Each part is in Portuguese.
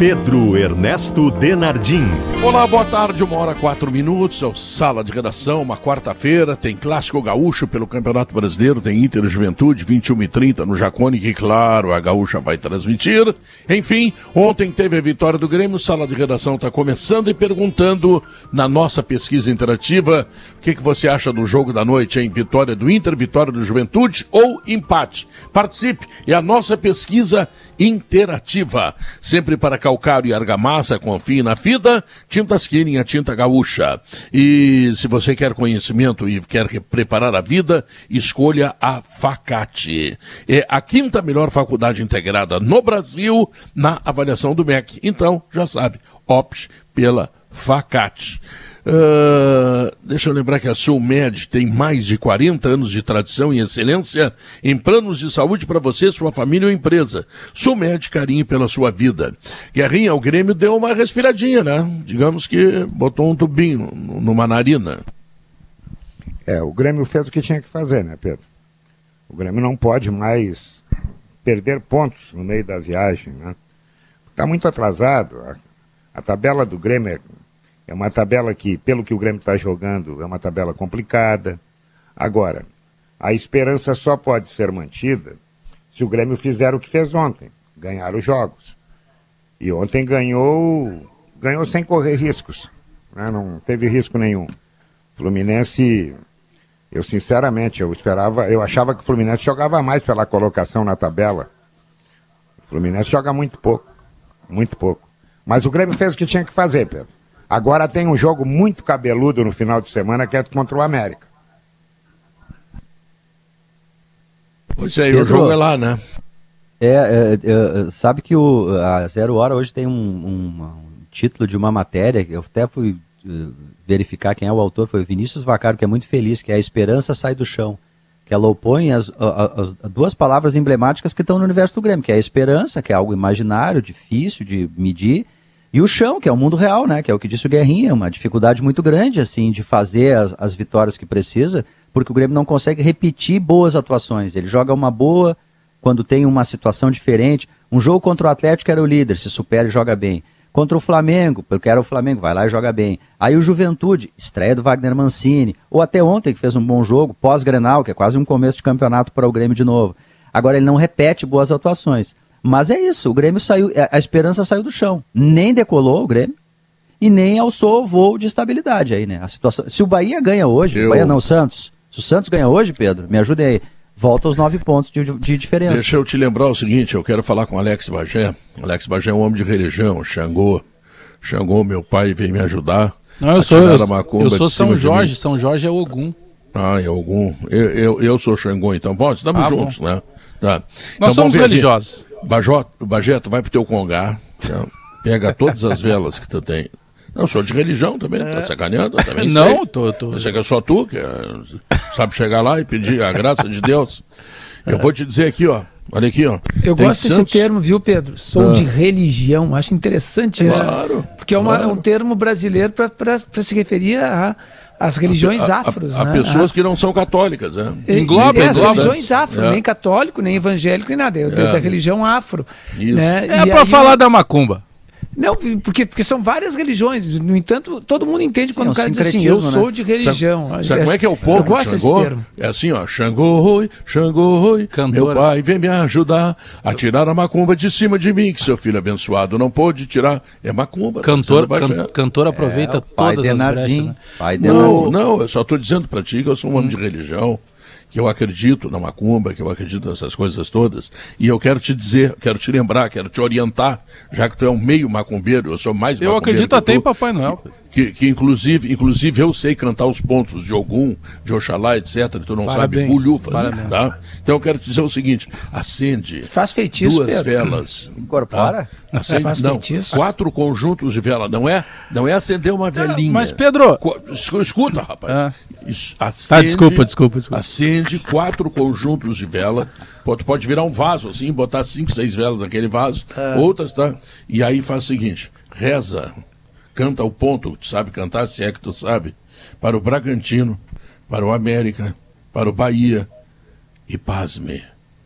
Pedro Ernesto Denardim. Olá, boa tarde, uma hora quatro minutos, é Sala de Redação, uma quarta-feira, tem Clássico Gaúcho pelo Campeonato Brasileiro, tem Inter Juventude, 21 e 30 no Jacone, que claro, a Gaúcha vai transmitir. Enfim, ontem teve a vitória do Grêmio, Sala de Redação está começando e perguntando na nossa pesquisa interativa, o que, que você acha do jogo da noite, hein? Vitória do Inter, vitória do Juventude ou empate? Participe, é a nossa pesquisa interativa, sempre para calcário e argamassa, confie na FIDA, Tintas Killing, a tinta gaúcha. E se você quer conhecimento e quer preparar a vida, escolha a Facate. É a quinta melhor faculdade integrada no Brasil na avaliação do MEC. Então, já sabe, opte pela Facate. Uh, deixa eu lembrar que a Sulmed tem mais de 40 anos de tradição e excelência em planos de saúde para você, sua família ou empresa. Sulmed, carinho pela sua vida. Guerrinha, o Grêmio deu uma respiradinha, né? Digamos que botou um tubinho numa narina. É, o Grêmio fez o que tinha que fazer, né, Pedro? O Grêmio não pode mais perder pontos no meio da viagem, né? Está muito atrasado. A, a tabela do Grêmio é é uma tabela que, pelo que o Grêmio está jogando, é uma tabela complicada. Agora, a esperança só pode ser mantida se o Grêmio fizer o que fez ontem, ganhar os jogos. E ontem ganhou, ganhou sem correr riscos, né? não teve risco nenhum. Fluminense, eu sinceramente, eu esperava, eu achava que o Fluminense jogava mais pela colocação na tabela. O Fluminense joga muito pouco, muito pouco. Mas o Grêmio fez o que tinha que fazer, Pedro. Agora tem um jogo muito cabeludo no final de semana que é contra o América. Pois é, Pedro, o jogo é lá, né? É, é, é, sabe que o, a Zero Hora hoje tem um, um, um título de uma matéria, eu até fui uh, verificar quem é o autor, foi o Vinícius Vacaro, que é muito feliz, que é A Esperança Sai do Chão. Que ela opõe as, as, as duas palavras emblemáticas que estão no universo do Grêmio, que é a esperança, que é algo imaginário, difícil de medir, e o chão, que é o mundo real, né? Que é o que disse o Guerrinha, uma dificuldade muito grande, assim, de fazer as, as vitórias que precisa, porque o Grêmio não consegue repetir boas atuações. Ele joga uma boa quando tem uma situação diferente. Um jogo contra o Atlético era o líder, se supera e joga bem. Contra o Flamengo, porque era o Flamengo, vai lá e joga bem. Aí o Juventude, estreia do Wagner Mancini, ou até ontem que fez um bom jogo, pós-Grenal, que é quase um começo de campeonato para o Grêmio de novo. Agora ele não repete boas atuações. Mas é isso, o Grêmio saiu, a esperança saiu do chão. Nem decolou o Grêmio e nem alçou o voo de estabilidade aí, né? A situação, se o Bahia ganha hoje, Eu... o Bahia não, o Santos. Se o Santos ganha hoje, Pedro, me ajudem aí. Volta aos nove pontos de, de diferença. Deixa eu te lembrar o seguinte, eu quero falar com Alex Bagé. Alex Bagé é um homem de religião, Xangô. Xangô, meu pai, veio me ajudar. Não, eu sou, eu, eu sou São Jorge, São Jorge é Ogum. Ah, é Ogum. Eu, eu, eu sou Xangô, então. Bom, estamos ah, juntos, bom. né? Tá. Nós então, somos religiosos. Bajó, Bajeto, vai pro teu congá, né? pega todas as velas que tu tem. Não, sou de religião também, tá é. tá sacaneando? Também não, sei. tô, tô. Eu sei que é só tu, que é, sabe chegar lá e pedir a graça de Deus. Eu vou te dizer aqui, ó. Olha aqui, ó. Eu tem gosto desse termo, viu, Pedro? Sou ah. de religião. Acho interessante isso. Claro. Porque é, uma, claro. é um termo brasileiro para se referir a as religiões a, afros. Há né? pessoas que não são católicas, né? Engloba, é, as religiões afro, é. nem católico, nem evangélico, nem nada. É, é. da religião afro. Isso. Né? É para falar da macumba. Não, porque, porque são várias religiões. No entanto, todo mundo entende Sim, quando é um o cara diz assim, eu né? sou de religião. Sabe, sabe como é que é o povo? Eu gosto desse termo. É assim, ó. Xangô, Xangô, meu pai vem me ajudar a tirar a macumba de cima de mim, que seu filho abençoado não pôde tirar. É macumba. Cantor, can, cantor aproveita é, todas as brechas. Né? Não, não, eu só estou dizendo para ti que eu sou um homem hum. de religião que eu acredito na macumba, que eu acredito nessas coisas todas, e eu quero te dizer, quero te lembrar, quero te orientar, já que tu é um meio macumbeiro, eu sou mais Eu acredito até em Papai Noel. que, que, inclusive, inclusive eu sei cantar os pontos de Ogum, de Oxalá, etc. Tu não parabéns, sabe bulhufas, tá? Então eu quero te dizer o seguinte: acende Faz feitiço, duas Pedro. velas. Incorpora? Tá? Acende, Faz não, feitiço. quatro conjuntos de vela. Não é, não é acender uma velinha. Mas Pedro, escuta, rapaz. Ah. acende, tá, desculpa, desculpa, desculpa. Acende quatro conjuntos de vela. Pode, pode virar um vaso assim, botar cinco, seis velas naquele vaso. Ah. Outras, tá? E aí faz o seguinte: reza canta o ponto, tu sabe cantar, se é que tu sabe, para o Bragantino, para o América, para o Bahia e, pasme,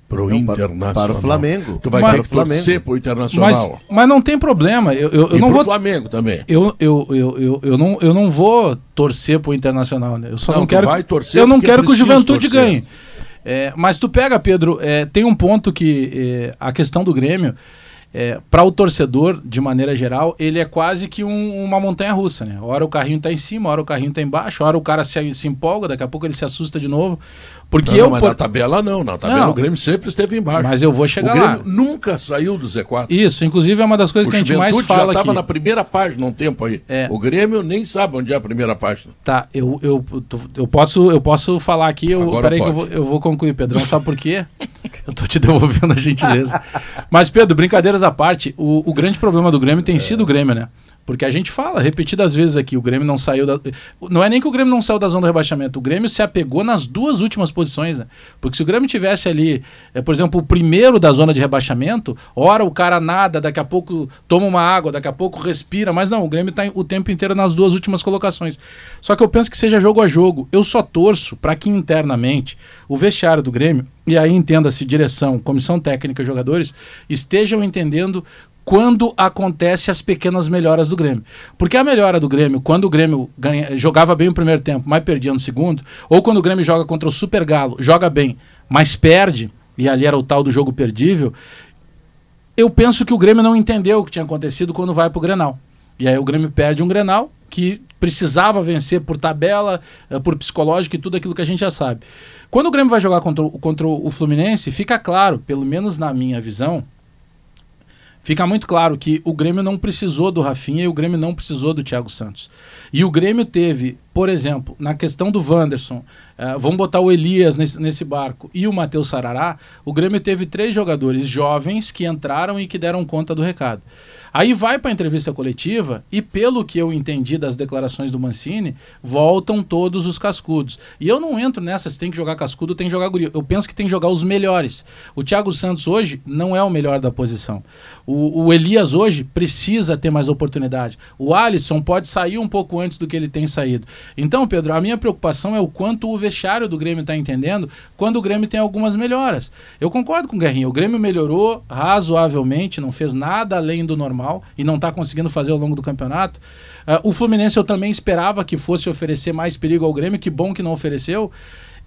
pro não, Internacional. Para o Flamengo. Tu vai mas, ter que torcer pro Internacional. Mas, mas não tem problema. Eu, eu, eu e não vou. Flamengo também. Eu, eu, eu, eu, eu, não, eu não vou torcer pro Internacional. Né? Eu só não, não quero. Vai torcer eu não quero que o Juventude torcer. ganhe. É, mas tu pega, Pedro, é, tem um ponto que é, a questão do Grêmio é, para o torcedor, de maneira geral, ele é quase que um, uma montanha russa, né? Hora o carrinho está em cima, hora o carrinho está embaixo, hora o cara se, se empolga, daqui a pouco ele se assusta de novo. Porque não, eu. Mas por... na tabela não, na tabela não, o Grêmio sempre esteve embaixo. Mas eu vou chegar o Grêmio lá. nunca saiu do Z4. Isso, inclusive é uma das coisas o que a gente mais fala já estava na primeira página um tempo aí. É. O Grêmio nem sabe onde é a primeira página. Tá, eu, eu, eu, posso, eu posso falar aqui, eu, peraí que eu vou, eu vou concluir, Pedrão, sabe por quê? eu tô te devolvendo a gentileza. Mas, Pedro, brincadeiras à parte, o, o grande problema do Grêmio tem é. sido o Grêmio, né? Porque a gente fala repetidas vezes aqui, o Grêmio não saiu da. Não é nem que o Grêmio não saiu da zona do rebaixamento, o Grêmio se apegou nas duas últimas posições, né? Porque se o Grêmio tivesse ali, é, por exemplo, o primeiro da zona de rebaixamento, ora o cara nada, daqui a pouco toma uma água, daqui a pouco respira, mas não, o Grêmio está o tempo inteiro nas duas últimas colocações. Só que eu penso que seja jogo a jogo. Eu só torço para que internamente o vestiário do Grêmio, e aí entenda-se direção, comissão técnica, jogadores, estejam entendendo quando acontece as pequenas melhoras do Grêmio. Porque a melhora do Grêmio, quando o Grêmio ganha, jogava bem o primeiro tempo, mas perdia no segundo, ou quando o Grêmio joga contra o Super Galo, joga bem, mas perde, e ali era o tal do jogo perdível, eu penso que o Grêmio não entendeu o que tinha acontecido quando vai para o Grenal. E aí o Grêmio perde um Grenal que precisava vencer por tabela, eh, por psicológico e tudo aquilo que a gente já sabe. Quando o Grêmio vai jogar contra, contra o Fluminense, fica claro, pelo menos na minha visão, fica muito claro que o Grêmio não precisou do Rafinha e o Grêmio não precisou do Thiago Santos. E o Grêmio teve, por exemplo, na questão do Wanderson, uh, vamos botar o Elias nesse, nesse barco e o Matheus Sarará, o Grêmio teve três jogadores jovens que entraram e que deram conta do recado. Aí vai para a entrevista coletiva e, pelo que eu entendi das declarações do Mancini, voltam todos os cascudos. E eu não entro nessa, se tem que jogar cascudo, tem que jogar guri. Eu penso que tem que jogar os melhores. O Thiago Santos hoje não é o melhor da posição. O, o Elias hoje precisa ter mais oportunidade. O Alisson pode sair um pouco antes do que ele tem saído. Então, Pedro, a minha preocupação é o quanto o vestiário do Grêmio está entendendo quando o Grêmio tem algumas melhoras. Eu concordo com o Guerrinho. O Grêmio melhorou razoavelmente, não fez nada além do normal normal e não está conseguindo fazer ao longo do campeonato. Uh, o Fluminense eu também esperava que fosse oferecer mais perigo ao Grêmio, que bom que não ofereceu.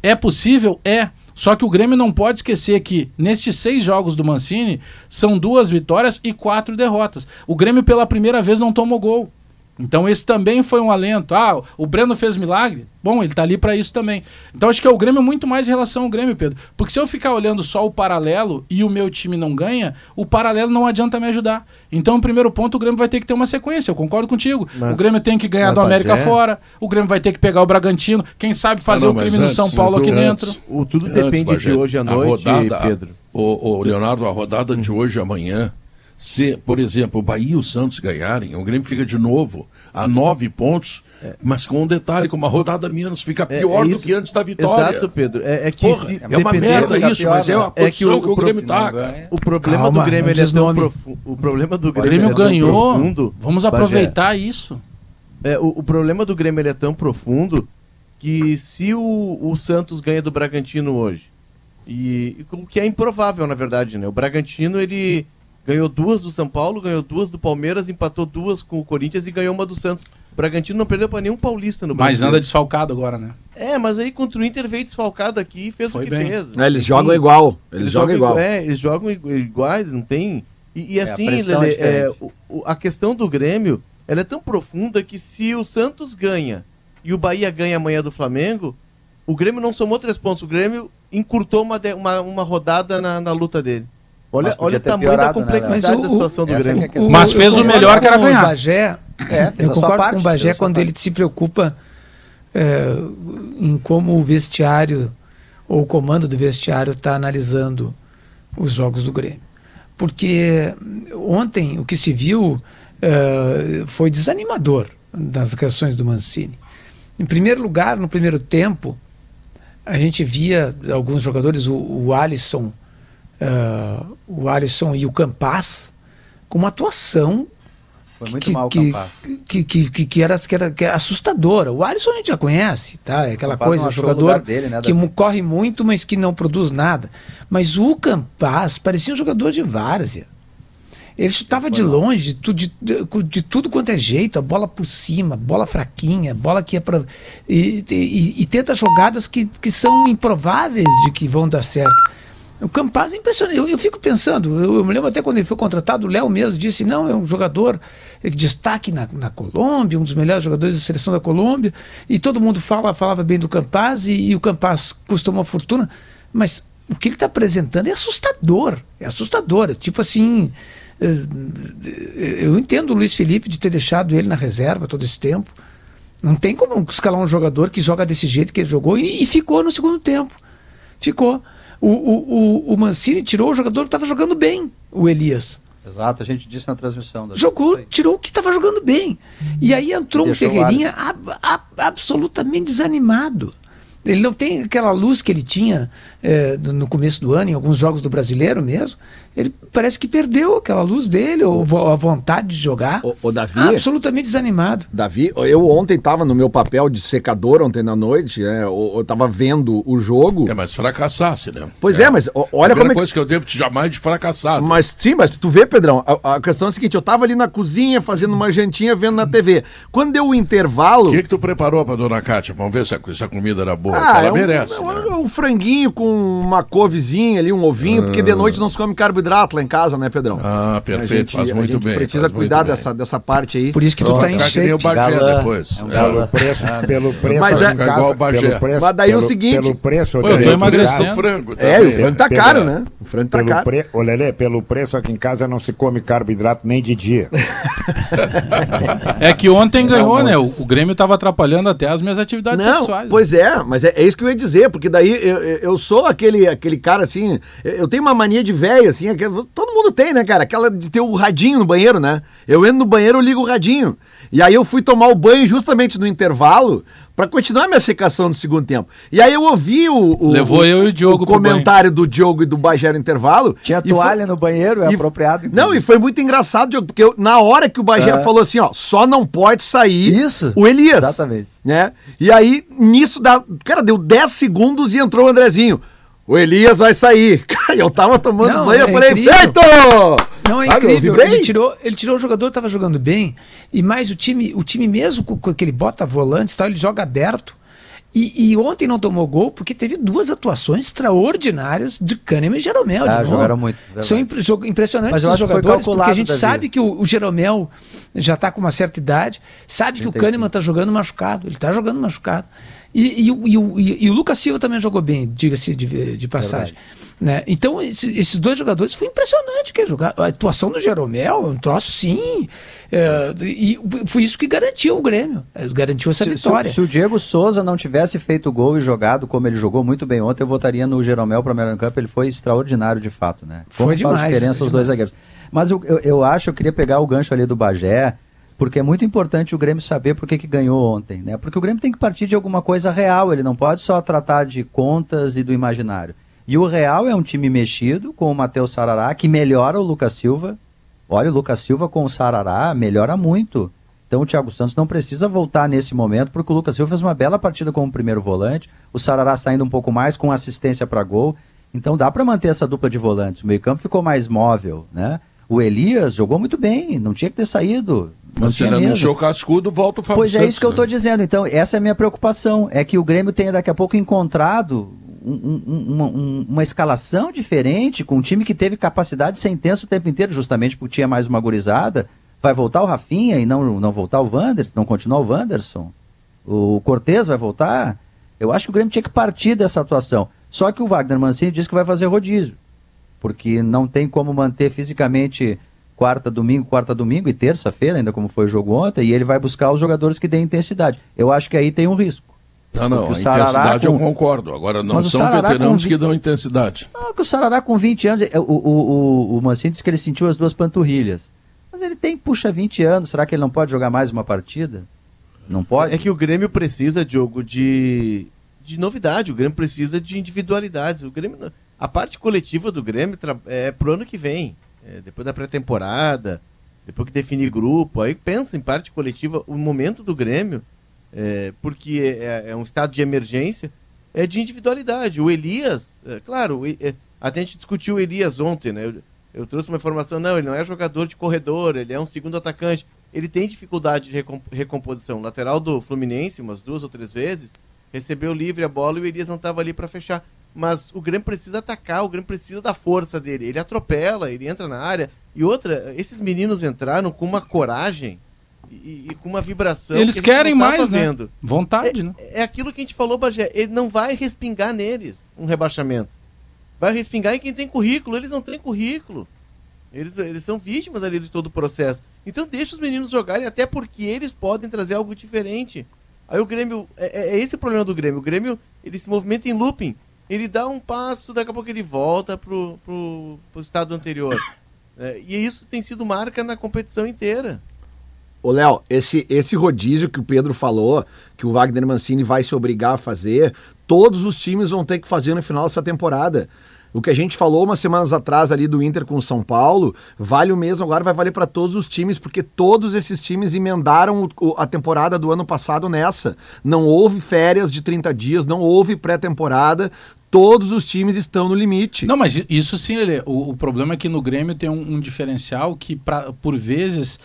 É possível? É. Só que o Grêmio não pode esquecer que nestes seis jogos do Mancini são duas vitórias e quatro derrotas. O Grêmio pela primeira vez não tomou gol. Então esse também foi um alento. Ah, o Breno fez milagre? Bom, ele está ali para isso também. Então acho que é o Grêmio muito mais em relação ao Grêmio, Pedro. Porque se eu ficar olhando só o paralelo e o meu time não ganha, o paralelo não adianta me ajudar. Então, no primeiro ponto, o Grêmio vai ter que ter uma sequência. Eu concordo contigo. Mas, o Grêmio tem que ganhar do América Bagé... fora. O Grêmio vai ter que pegar o Bragantino. Quem sabe fazer não, não, o crime no São Paulo aqui dentro. O tudo depende Bagé, de hoje à noite, rodada, Pedro. O, o Leonardo, a rodada de hoje e amanhã, se, por exemplo, o Bahia e o Santos ganharem, o Grêmio fica de novo a nove pontos, é. mas com um detalhe, com uma rodada menos, fica é, pior é, é do que antes da vitória. Exato, Pedro. É, é que Porra, se, é uma merda isso, pior, mas é uma é que o, que o Grêmio tá. O problema Calma, do Grêmio ele é tão profundo. O problema do Grêmio, Grêmio ganhou. Profundo, Vamos aproveitar Bagé. isso. É, o, o, problema do Grêmio ele é tão profundo que se o, o Santos ganha do Bragantino hoje, e o que é improvável, na verdade, né? O Bragantino ele Ganhou duas do São Paulo, ganhou duas do Palmeiras, empatou duas com o Corinthians e ganhou uma do Santos. O Bragantino não perdeu para nenhum paulista no Brasil. Mas anda desfalcado agora, né? É, mas aí contra o Inter veio desfalcado aqui e fez Foi o que bem. fez. É, eles jogam igual. Eles, eles jogam, igual. É, eles jogam iguais, não tem. E, e é, assim, Lelê, é, o, a questão do Grêmio ela é tão profunda que se o Santos ganha e o Bahia ganha amanhã do Flamengo, o Grêmio não somou três pontos. O Grêmio encurtou uma, uma, uma rodada na, na luta dele. Olha, olha o tamanho da né, complexidade né, da situação do Grêmio. É Mas fez o melhor que era ganhar. Bagé, É, eu concordo parte, com o Bagé quando ele se preocupa é, em como o vestiário ou o comando do vestiário está analisando os jogos do Grêmio. Porque ontem o que se viu é, foi desanimador das reações do Mancini. Em primeiro lugar, no primeiro tempo, a gente via alguns jogadores, o, o Alisson, uh, o Alisson e o Campas, com uma atuação foi muito que, mal o que, que, que, que, era, que, era, que era assustadora. O Alisson a gente já conhece, tá? É aquela coisa, jogador dele, né, que corre muito, mas que não produz nada. Mas o Campas parecia um jogador de várzea. Ele chutava de longe, de, de, de, de, tudo quanto é jeito, a bola por cima, bola fraquinha, bola que é para. E, e, e, tenta jogadas que, que são improváveis de que vão dar certo. O Campaz é impressionante. Eu, eu fico pensando, eu, eu, me lembro até quando ele foi contratado, o Léo mesmo disse: não, é um jogador de destaque na, na Colômbia, um dos melhores jogadores da seleção da Colômbia, e todo mundo fala, falava bem do Campaz, e, e o Campaz custou uma fortuna, mas o que ele está apresentando é assustador. É assustador. É tipo assim. Eu entendo o Luiz Felipe de ter deixado ele na reserva todo esse tempo. Não tem como escalar um jogador que joga desse jeito que ele jogou e, e ficou no segundo tempo. Ficou. O, o, o, o Mancini tirou o jogador que estava jogando bem, o Elias. Exato, a gente disse na transmissão. Jogou, tirou o que estava jogando bem. E aí entrou um Ferreirinha ab, ab, absolutamente desanimado. Ele não tem aquela luz que ele tinha é, no começo do ano, em alguns jogos do brasileiro mesmo ele parece que perdeu aquela luz dele, ou a vontade de jogar. O, o Davi. Absolutamente desanimado. Davi, eu ontem estava no meu papel de secador ontem na noite, é, eu, eu tava vendo o jogo. É, mas fracassasse, né? Pois é, é mas olha como é coisa que... eu devo te jamais de fracassar. Mas sim, mas tu vê, Pedrão, a, a, questão é a seguinte: eu tava ali na cozinha fazendo uma jantinha vendo na TV. Quando deu o intervalo. O que, que tu preparou pra dona Kátia? Vamos ver se a, se a comida era boa. Ah, ela é um, merece. É um, né? um, franguinho com uma couvezinha ali, um ovinho, ah. porque de noite não se come carboidrato carboidrato lá em casa, né, Pedrão? Ah, perfeito, gente, faz muito a gente bem. precisa cuidar dessa, dessa parte aí. Por isso que tu tá em shape. o Bagé depois. É um pelo preço, pelo preço. Mas é igual o Bagé. Mas daí o seguinte... Pelo preço... Pô, eu tô emagrecendo. frango é, o frango tá caro, né? O frango tá caro. Pre... Ô, Lelê, pelo preço aqui em casa não se come carboidrato nem de dia. é que ontem ganhou, né? O, Grêmio tava atrapalhando até as minhas atividades não, sexuais. Pois é, mas é, é, isso que eu ia dizer, porque daí eu, eu sou aquele, aquele cara assim, eu tenho uma mania de velho, assim, todo mundo tem, né, cara? Aquela de ter o radinho no banheiro, né? Eu entro no banheiro, eu ligo o radinho. E aí eu fui tomar o banho justamente no intervalo para continuar minha secação no segundo tempo. E aí eu ouvi o, o Levou eu e o Diogo o comentário do Diogo e do Bagé no intervalo. Tinha toalha foi, no banheiro, é e, apropriado. Não, e foi muito engraçado, Diogo, porque eu, na hora que o Bagé é. falou assim, ó, só não pode sair Isso, o Elias. Exatamente. Né? E aí, nisso, dá, cara, deu 10 segundos e entrou o Andrezinho. O Elias vai sair. Cara, eu tava tomando não, banho, é eu falei, incrível. feito! Não, é ah, incrível. Ele tirou, ele tirou o jogador, tava jogando bem, e mais o time, o time mesmo com, com aquele bota volante tal, ele joga aberto. E, e, ontem não tomou gol porque teve duas atuações extraordinárias de Kahneman e Jeromel. Ah, jogaram muito. Verdade. São imp impressionantes esses jogadores, porque a gente sabe que o, o Jeromel já está com uma certa idade, sabe 35. que o Kahneman está jogando machucado, ele está jogando machucado. E, e, e, e, o Lucas Silva também jogou bem, diga-se de, de, passagem. Né? Então, esses dois jogadores foi impressionante que jogar. A atuação do Jeromel, um troço sim. É, e foi isso que garantiu o Grêmio. É, garantiu essa se, vitória. Se, se, o Diego Souza não tivesse feito gol e jogado como ele jogou muito bem ontem, eu votaria no Jeromel para o melhor campo. Ele foi extraordinário de fato, né? Como foi demais. Faz diferença os dois zagueiros. Mas eu, eu, eu acho, eu queria pegar o gancho ali do Bagé porque é muito importante o Grêmio saber por que, que ganhou ontem, né? Porque o Grêmio tem que partir de alguma coisa real, ele não pode só tratar de contas e do imaginário. E o real é um time mexido com o Matheus Sarará, que melhora o Lucas Silva. Olha, o Lucas Silva com o Sarará melhora muito. Então o Thiago Santos não precisa voltar nesse momento, porque o Lucas Silva fez uma bela partida como primeiro volante, o Sarará saindo um pouco mais com assistência para gol. Então dá para manter essa dupla de volantes. O meio-campo ficou mais móvel, né? O Elias jogou muito bem, não tinha que ter saído. Mas se ele anunciou o cascudo, volta o Fábio Pois é isso que né? eu estou dizendo. Então, essa é a minha preocupação. É que o Grêmio tenha daqui a pouco encontrado um, um, uma, um, uma, escalação diferente, com um time que teve capacidade de ser intenso o tempo inteiro, justamente porque tinha mais uma gurizada. Vai voltar o Rafinha e não, não voltar o Wanderson, não continuar o Wanderson? O Cortez vai voltar? Eu acho que o Grêmio tinha que partir dessa atuação. Só que o Wagner Mancini disse que vai fazer rodízio porque não tem como manter fisicamente quarta, domingo, quarta, domingo e terça-feira, ainda como foi o jogo ontem, e ele vai buscar os jogadores que têm intensidade. Eu acho que aí tem um risco. Não, não, a intensidade com... eu concordo. Agora, não Mas são veteranos com... que dão intensidade. Não, que o Sarará com 20 anos, o, o, o, o Mancini disse que ele sentiu as duas panturrilhas. Mas ele tem, puxa, 20 anos, será que ele não pode jogar mais uma partida? Não pode? É que o Grêmio precisa, Diogo, de, de novidade, o Grêmio precisa de individualidades. O Grêmio, a parte coletiva do Grêmio é pro ano que vem, é, depois da pré-temporada, depois que definir grupo, aí pensa em parte coletiva, o momento do Grêmio é, porque é, é, um estado de emergência, é de individualidade. O Elias, é, claro, é, até a gente discutiu o Elias ontem, né? Eu, eu, trouxe uma informação, não, ele não é jogador de corredor, ele é um segundo atacante. Ele tem dificuldade de recomposição. Lateral do Fluminense, umas duas ou três vezes, recebeu livre a bola e o Elias não estava ali para fechar. Mas o Grêmio precisa atacar, o Grêmio precisa da força dele. Ele atropela, ele entra na área. E outra, esses meninos entraram com uma coragem e, e, com uma vibração. Eles que querem mais, né? Vendo. Vontade, é, né? É aquilo que a gente falou, Bagé. Ele não vai respingar neles um rebaixamento. Vai respingar em quem tem currículo. Eles não têm currículo. Eles, eles são vítimas ali de todo o processo. Então deixa os meninos jogarem, até porque eles podem trazer algo diferente. Aí o Grêmio. É, é, é esse o problema do Grêmio. O Grêmio ele se movimenta em looping. Ele dá um passo, daqui a pouco ele volta pro, pro, pro estado anterior. É, e isso tem sido marca na competição inteira. Ô, Léo, esse, esse rodízio que o Pedro falou, que o Wagner Mancini vai se obrigar a fazer, todos os times vão ter que fazer no final dessa temporada. O que a gente falou umas semanas atrás ali do Inter com o São Paulo, vale o mesmo agora, vai valer para todos os times, porque todos esses times emendaram o, a temporada do ano passado nessa. Não houve férias de 30 dias, não houve pré-temporada, todos os times estão no limite. Não, mas isso sim, Lelê, o, o problema é que no Grêmio tem um, um diferencial que, pra, por vezes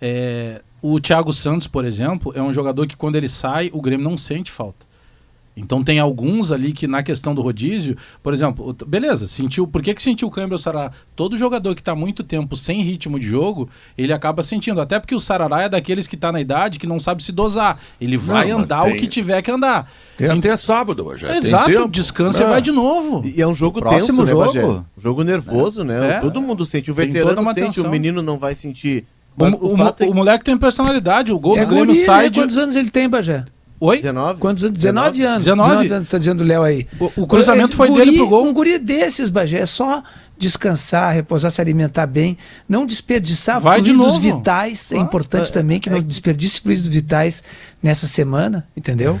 é, o Thiago Santos, por exemplo, é um jogador que quando ele sai, o Grêmio não sente falta. Então tem alguns ali que na questão do rodízio, por exemplo, beleza, sentiu, por que que sentiu o câmbio o Sarará? Todo jogador que está muito tempo sem ritmo de jogo, ele acaba sentindo, até porque o Sarará é daqueles que está na idade que não sabe se dosar. Ele vai não, andar tem... o que tiver que andar. Tem então, até sábado hoje. Exato, descansa e vai de novo. E é um jogo próximo tenso, né, jogo. Jogo nervoso, né? é. né? É. Todo mundo sente, o veterano sente, atenção. o menino não vai sentir o, o, o, é... o, moleque tem personalidade, o gol é do Grêmio guri, sai né? de... Quantos anos ele tem, Bagé? Oi? 19? Quantos anos? 19, 19 anos. 19? 19 anos, tá dizendo o Léo aí. O, o cruzamento Esse foi guri, dele pro gol. Um guri desses, Bagé, é só descansar, repousar, se alimentar bem, não desperdiçar Vai fluidos vitais. É importante é, também que não é, desperdice fluidos vitais nessa semana, entendeu?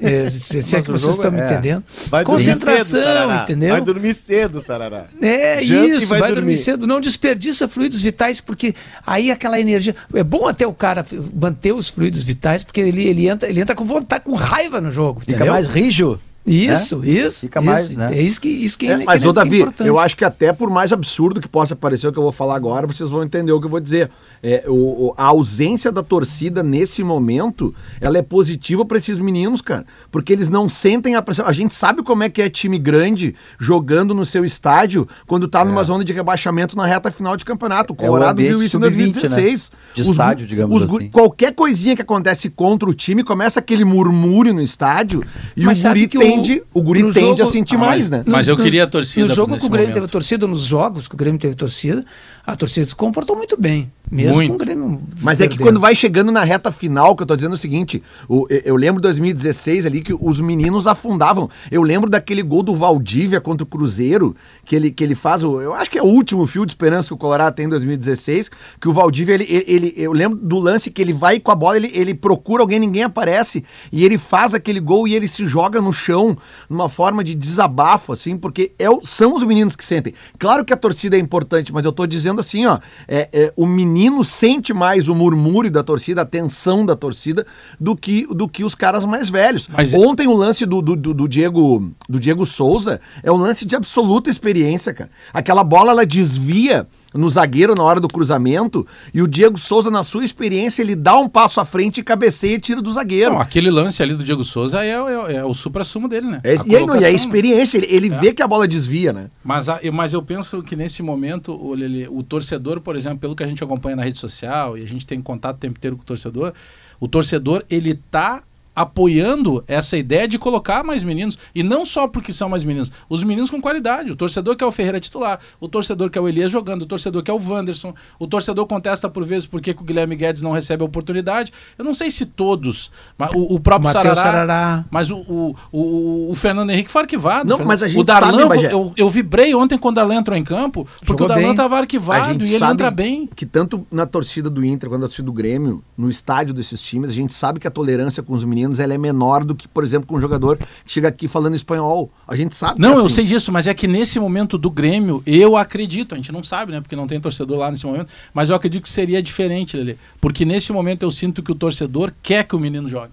É, se, se é que vocês estão me é. entendendo. Vai Concentração, cedo, entendeu? Vai dormir cedo, Sarará. É Jante isso, vai, vai dormir. dormir. cedo. Não desperdiça fluidos vitais, porque aí aquela energia. É bom até o cara manter os fluidos vitais, porque ele, ele, entra, ele entra com vontade, com raiva no jogo. Fica mais rijo. Isso, né? isso. Fica isso, mais, né? É isso que, isso que é, é Mas, ô Davi, eu acho que até por mais absurdo que possa parecer o que eu vou falar agora, vocês vão entender o que eu vou dizer. É, o, a ausência da torcida nesse momento, ela é positiva para esses meninos, cara. Porque eles não sentem a pressão. A gente sabe como é que é time grande jogando no seu estádio quando tá numa é. zona de rebaixamento na reta final de campeonato. O é Colorado viu isso em 2016. Né? De os, estádio, digamos os, assim. Qualquer coisinha que acontece contra o time, começa aquele murmúrio no estádio e Mas o guri tende, o, o guri tende jogo, a sentir ah, mais, né? Mas eu queria a torcida. No jogo que o Grêmio momento. teve torcida, nos jogos que o Grêmio teve torcida, a torcida se comportou muito bem. Mesmo muito. com o Grêmio. Mas perdendo. é que quando vai chegando na reta final, que eu tô dizendo o seguinte: o, eu lembro 2016 ali que os meninos afundavam. Eu lembro daquele gol do Valdívia contra o Cruzeiro, que ele, que ele faz o. Eu acho que é o último fio de esperança que o Colorado tem em 2016. Que o Valdívia, ele, ele, eu lembro do lance que ele vai com a bola, ele, ele procura alguém, ninguém aparece. E ele faz aquele gol e ele se joga no chão, numa forma de desabafo, assim, porque é, são os meninos que sentem. Claro que a torcida é importante, mas eu tô dizendo assim, ó, é, é, o menino sente mais o murmúrio da torcida, a tensão da torcida, do que, do que os caras mais velhos. Mas... Ontem o lance do, do, do, Diego, do Diego Souza é um lance de absoluta experiência, cara. Aquela bola, ela desvia no zagueiro na hora do cruzamento e o Diego Souza, na sua experiência, ele dá um passo à frente e cabeceia e tira do zagueiro. Não, aquele lance ali do Diego Souza é, é, é o supra-sumo dele, né? É, a e, aí, não, e a experiência, ele, ele é. vê que a bola desvia, né? Mas, a, mas eu penso que nesse momento, o, o torcedor, por exemplo, pelo que a gente acompanha na rede social e a gente tem contato o tempo inteiro com o torcedor, o torcedor, ele tá apoiando essa ideia de colocar mais meninos. E não só porque são mais meninos, os meninos com qualidade. O torcedor que é o Ferreira titular, o torcedor que é o Elias jogando, o torcedor que é o Wanderson, o torcedor contesta por vezes porque o Guilherme Guedes não recebe a oportunidade. Eu não sei se todos, mas o, o próprio Sarará, Sarará, mas o, o, o, o, Fernando Henrique foi arquivado. Não, mas a gente o Darlan, sabe, eu, eu vibrei ontem quando o Darlan entrou em campo, porque Jogou o Darlan estava arquivado e ele entra bem. Que tanto na torcida do Inter quanto na torcida do Grêmio, no estádio desses times, a gente sabe que a tolerância com os meninos ela é menor do que, por exemplo, com um jogador que chega aqui falando espanhol. A gente sabe. Não, é assim. eu sei disso, mas é que nesse momento do Grêmio, eu acredito, a gente não sabe, né? Porque não tem torcedor lá nesse momento, mas eu acredito que seria diferente, Lele. Porque nesse momento eu sinto que o torcedor quer que o menino jogue.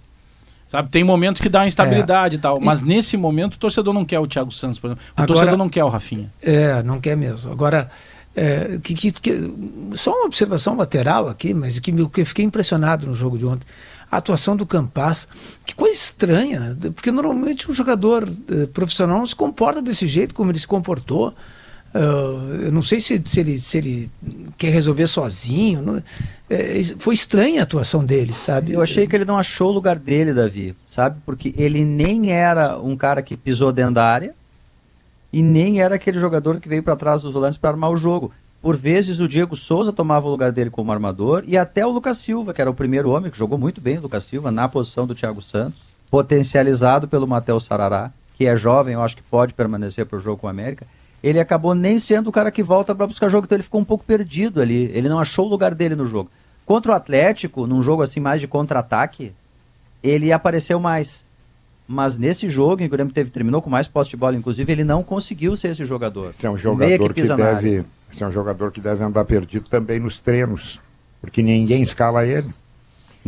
Sabe, tem momentos que dá instabilidade é. e tal, mas e... nesse momento o torcedor não quer o Thiago Santos, por exemplo. O Agora, torcedor não quer o Rafinha. É, não quer mesmo. Agora, é, que, que, que, só uma observação lateral aqui, mas que, que eu fiquei impressionado no jogo de ontem a atuação do Campas. Que coisa estranha, porque normalmente um jogador uh, profissional não se comporta desse jeito como ele se comportou. Uh, eu não sei se, se, ele, se ele quer resolver sozinho. Não, é, foi estranha a atuação dele, sabe? Eu achei que ele não achou o lugar dele, Davi, sabe? Porque ele nem era um cara que pisou dentro da área e nem era aquele jogador que veio para trás dos volantes para armar o jogo. Por vezes o Diego Souza tomava o lugar dele como armador e até o Lucas Silva, que era o primeiro homem, que jogou muito bem o Lucas Silva, na posição do Thiago Santos, potencializado pelo Matheus Sarará, que é jovem, eu acho que pode permanecer para o jogo com o América. Ele acabou nem sendo o cara que volta para buscar jogo, então ele ficou um pouco perdido ali. Ele não achou o lugar dele no jogo. Contra o Atlético, num jogo assim mais de contra-ataque, ele apareceu mais. Mas nesse jogo, em que o Grêmio teve, terminou com mais posse de bola, inclusive, ele não conseguiu ser esse jogador. Esse é um jogador que, que deve esse é um jogador que deve andar perdido também nos treinos, porque ninguém escala ele.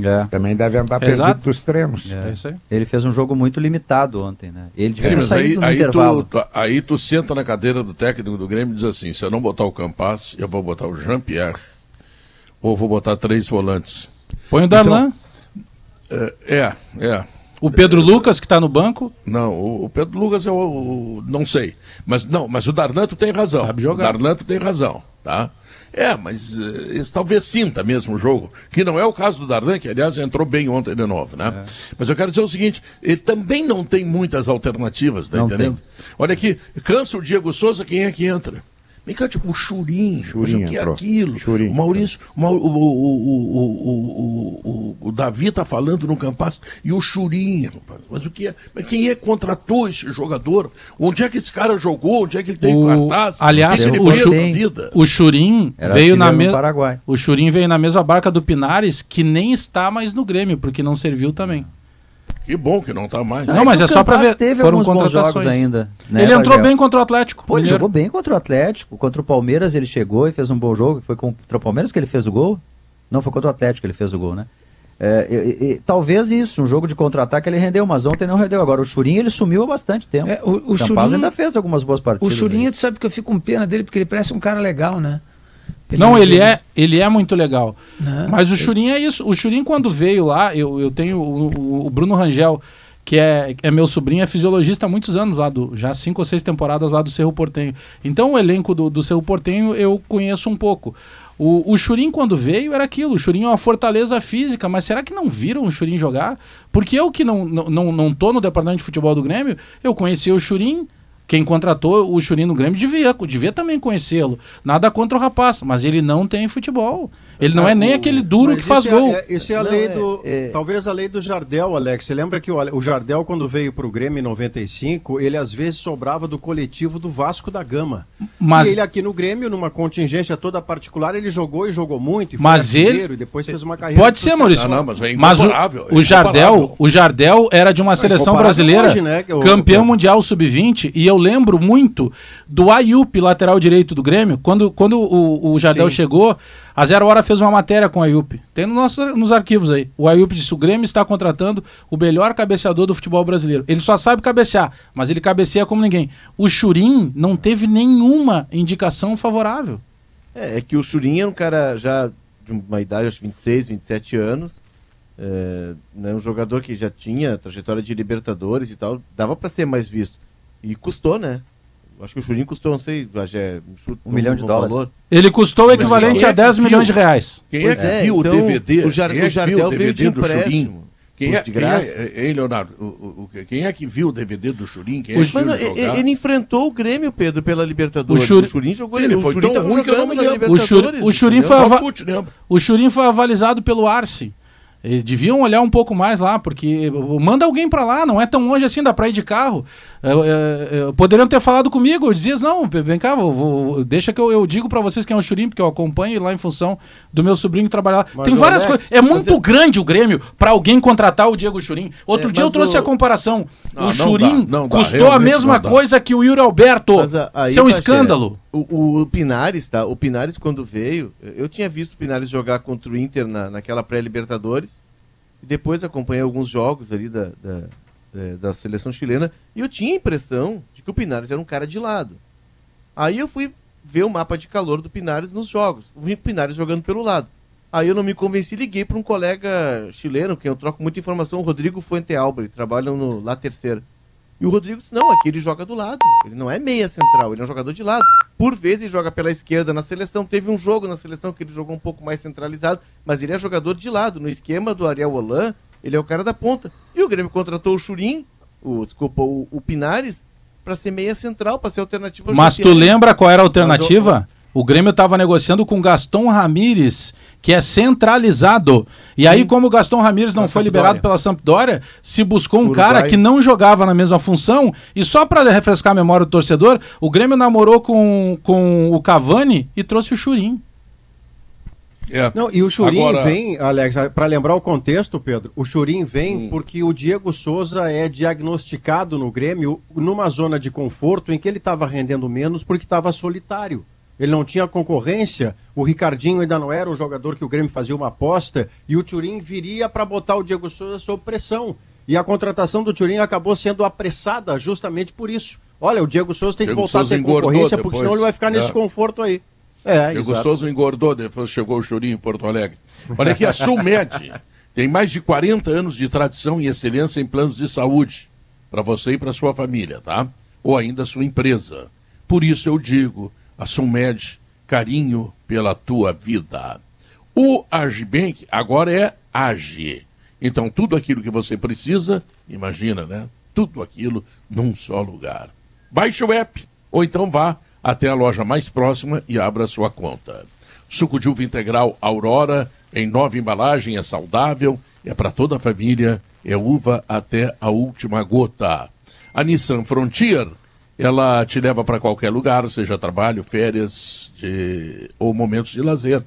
É. Também deve andar Exato. perdido nos treinos. É. É ele fez um jogo muito limitado ontem, né? Ele devia é, aí, aí tu, tu, aí tu senta na cadeira do técnico do Grêmio e diz assim: se eu não botar o Campas, eu vou botar o Jean-Pierre. Ou vou botar três volantes. Põe o Darlan. Então, é, é. O Pedro Lucas, que está no banco? Não, o Pedro Lucas eu, eu, não sei. Mas não, mas o Darlanto tem razão. Sabe jogar. O Darlanto tem razão, tá? É, mas uh, esse talvez sinta mesmo o jogo, que não é o caso do Darlan, que aliás entrou bem ontem de novo, né? É. Mas eu quero dizer o seguinte, ele também não tem muitas alternativas, tá não entendendo? Tem. Olha aqui, cansa o Diego Souza, quem é que entra? Vem cá, tipo, o Churim, Churim o que é aquilo? O Maurício, o, o, o, o, Davi tá falando no Campas e o Churim, mas o que é? Mas quem é que contratou esse jogador? Onde é que esse cara jogou? Onde é que ele tem o, cartaz? Aliás, o, o, Churim, o Churim veio na mesma O Churim veio na mesma barca do Pinares, que nem está mais no Grêmio, porque não serviu também. Que bom que não tá mais. Não, mas é só para ver. Teve Foram contratações ainda. Né, ele entrou bem contra o Atlético. Pô, ele jogou bem contra o Atlético. Contra o Palmeiras ele chegou e fez um bom jogo. Foi contra o Palmeiras que ele fez o gol? Não, foi contra o Atlético que ele fez o gol, né? É, e, e, talvez isso, um jogo de contra-ataque ele rendeu, mas ontem não rendeu. Agora o Churinho ele sumiu há bastante tempo. É, o o Churinho ainda fez algumas boas partidas. O Churinho, tu sabe que eu fico com pena dele porque ele parece um cara legal, né? Ele não, ele é, ele é muito legal. Não, mas o Churinho é isso. O Churinho, quando veio lá, eu, eu tenho o, o Bruno Rangel que é, é meu sobrinho, é fisiologista há muitos anos lá, do, já cinco ou seis temporadas lá do Cerro Portenho. Então o elenco do, do Cerro Portenho eu conheço um pouco. O, o Churim, quando veio, era aquilo. O Churim é uma fortaleza física, mas será que não viram o Churim jogar? Porque eu que não, não, não, não tô no departamento de futebol do Grêmio, eu conheci o Churim. Quem contratou o Churim no Grêmio devia, devia também conhecê-lo. Nada contra o rapaz, mas ele não tem futebol. Ele não é nem aquele duro que faz é, gol. É, isso é a não, lei é, do. É, talvez a lei do Jardel, Alex. Você lembra que o, o Jardel, quando veio para o Grêmio em 95, ele às vezes sobrava do coletivo do Vasco da Gama. Mas, e ele aqui no Grêmio, numa contingência toda particular, ele jogou e jogou muito. E mas ele. E depois fez uma carreira. Pode ser, Maurício. Não, não, mas, mas o, o, Jardel, o Jardel era de uma seleção brasileira, hoje, né, campeão mundial sub-20, e eu lembro muito do Ayup, lateral direito do Grêmio, quando, quando o, o Jardel Sim. chegou. A Zero Hora fez uma matéria com o Ayup. Tem no nosso, nos arquivos aí. O Ayup disse: o Grêmio está contratando o melhor cabeceador do futebol brasileiro. Ele só sabe cabecear, mas ele cabeceia como ninguém. O Churim não teve nenhuma indicação favorável. É, é que o Churim é um cara já de uma idade, acho 26, 27 anos. É, né, um jogador que já tinha trajetória de Libertadores e tal. Dava para ser mais visto. E custou, né? Acho que o Churinho custou, não sei, é, um, milhão de dólares. Valor. Ele custou o equivalente a 10 milhões de reais. Quem é que é, viu então, o DVD? O, Jar, o Jardel veio de empréstimo. Quem é, quem é, Ei, Leonardo, o, o, quem é que viu o DVD do Churin? Quem é que Mano, ele, ele, enfrentou o Grêmio, Pedro, pela Libertadores. O, Chur... o Churin jogou ele, foi o Churin tão ruim que eu não me lembro. O, Chur... o, Churin foi ava... o Churin foi avalizado pelo Arce. Eles deviam olhar um pouco mais lá, porque manda alguém para lá, não é tão longe assim, dá pra ir de carro. Poderiam ter falado comigo, eu dizia, não, vem cá, vou, vou, deixa que eu, eu digo para vocês quem é o Churim, porque eu acompanho lá em função do meu sobrinho trabalhar lá. Tem várias coisas. É muito grande o Grêmio para alguém contratar o Diego Churim. Outro é, dia eu trouxe o... a comparação. Não, o Churim custou a mesma coisa que o Yuri Alberto. Isso é um tá escândalo. O, o, Pinares, tá? O Pinares, quando veio, eu tinha visto o Pinares jogar contra o Inter na, naquela pré-Libertadores. E depois acompanhei alguns jogos ali da, da, da, da, seleção chilena. E eu tinha a impressão de que o Pinares era um cara de lado. Aí eu fui ver o mapa de calor do Pinares nos jogos. Vi o Pinares jogando pelo lado. Aí eu não me convenci, liguei para um colega chileno, que eu troco muita informação, o Rodrigo Fuente Albre, trabalha no La Terceira. E o Rodrigo disse: não, aqui ele joga do lado. Ele não é meia central, ele é um jogador de lado. Por vezes joga pela esquerda na seleção. Teve um jogo na seleção que ele jogou um pouco mais centralizado, mas ele é jogador de lado. No esquema do Ariel Holan, ele é o cara da ponta. E o Grêmio contratou o Churim, o, desculpa, o, o Pinares, para ser meia central, para ser alternativa. Mas tu lembra qual era a alternativa? O Grêmio estava negociando com Gaston Ramírez que é centralizado. E Sim. aí, como o Gaston Ramírez não foi liberado pela Sampdoria, se buscou um Uruguai. cara que não jogava na mesma função. E só para refrescar a memória do torcedor, o Grêmio namorou com, com o Cavani e trouxe o Churim. É. Não, e o Churim Agora... vem, Alex, para lembrar o contexto, Pedro, o Churim vem hum. porque o Diego Souza é diagnosticado no Grêmio numa zona de conforto em que ele estava rendendo menos porque estava solitário ele não tinha concorrência, o Ricardinho ainda não era um jogador que o Grêmio fazia uma aposta, e o Turim viria para botar o Diego Souza sob pressão. E a contratação do Turim acabou sendo apressada justamente por isso. Olha, o Diego Souza tem Diego que voltar Souza a ter concorrência, depois. porque senão ele vai ficar nesse é. conforto aí. É, exato. Souza engordou, depois chegou o Churinho em Porto Alegre. Olha aqui, a Sulmed tem mais de 40 anos de tradição e excelência em planos de saúde, para você e para sua família, tá? Ou ainda sua empresa. Por isso eu digo, a Sumed, carinho pela tua vida. O Agibank agora é Age. Então, tudo aquilo que você precisa, imagina, né? Tudo aquilo num só lugar. Baixe o app ou então vá até a loja mais próxima e abra sua conta. Suco de uva integral Aurora, em nova embalagem, é saudável, é para toda a família, é uva até a última gota. A Nissan Frontier ela te leva para qualquer lugar, seja trabalho, férias de... ou momentos de lazer.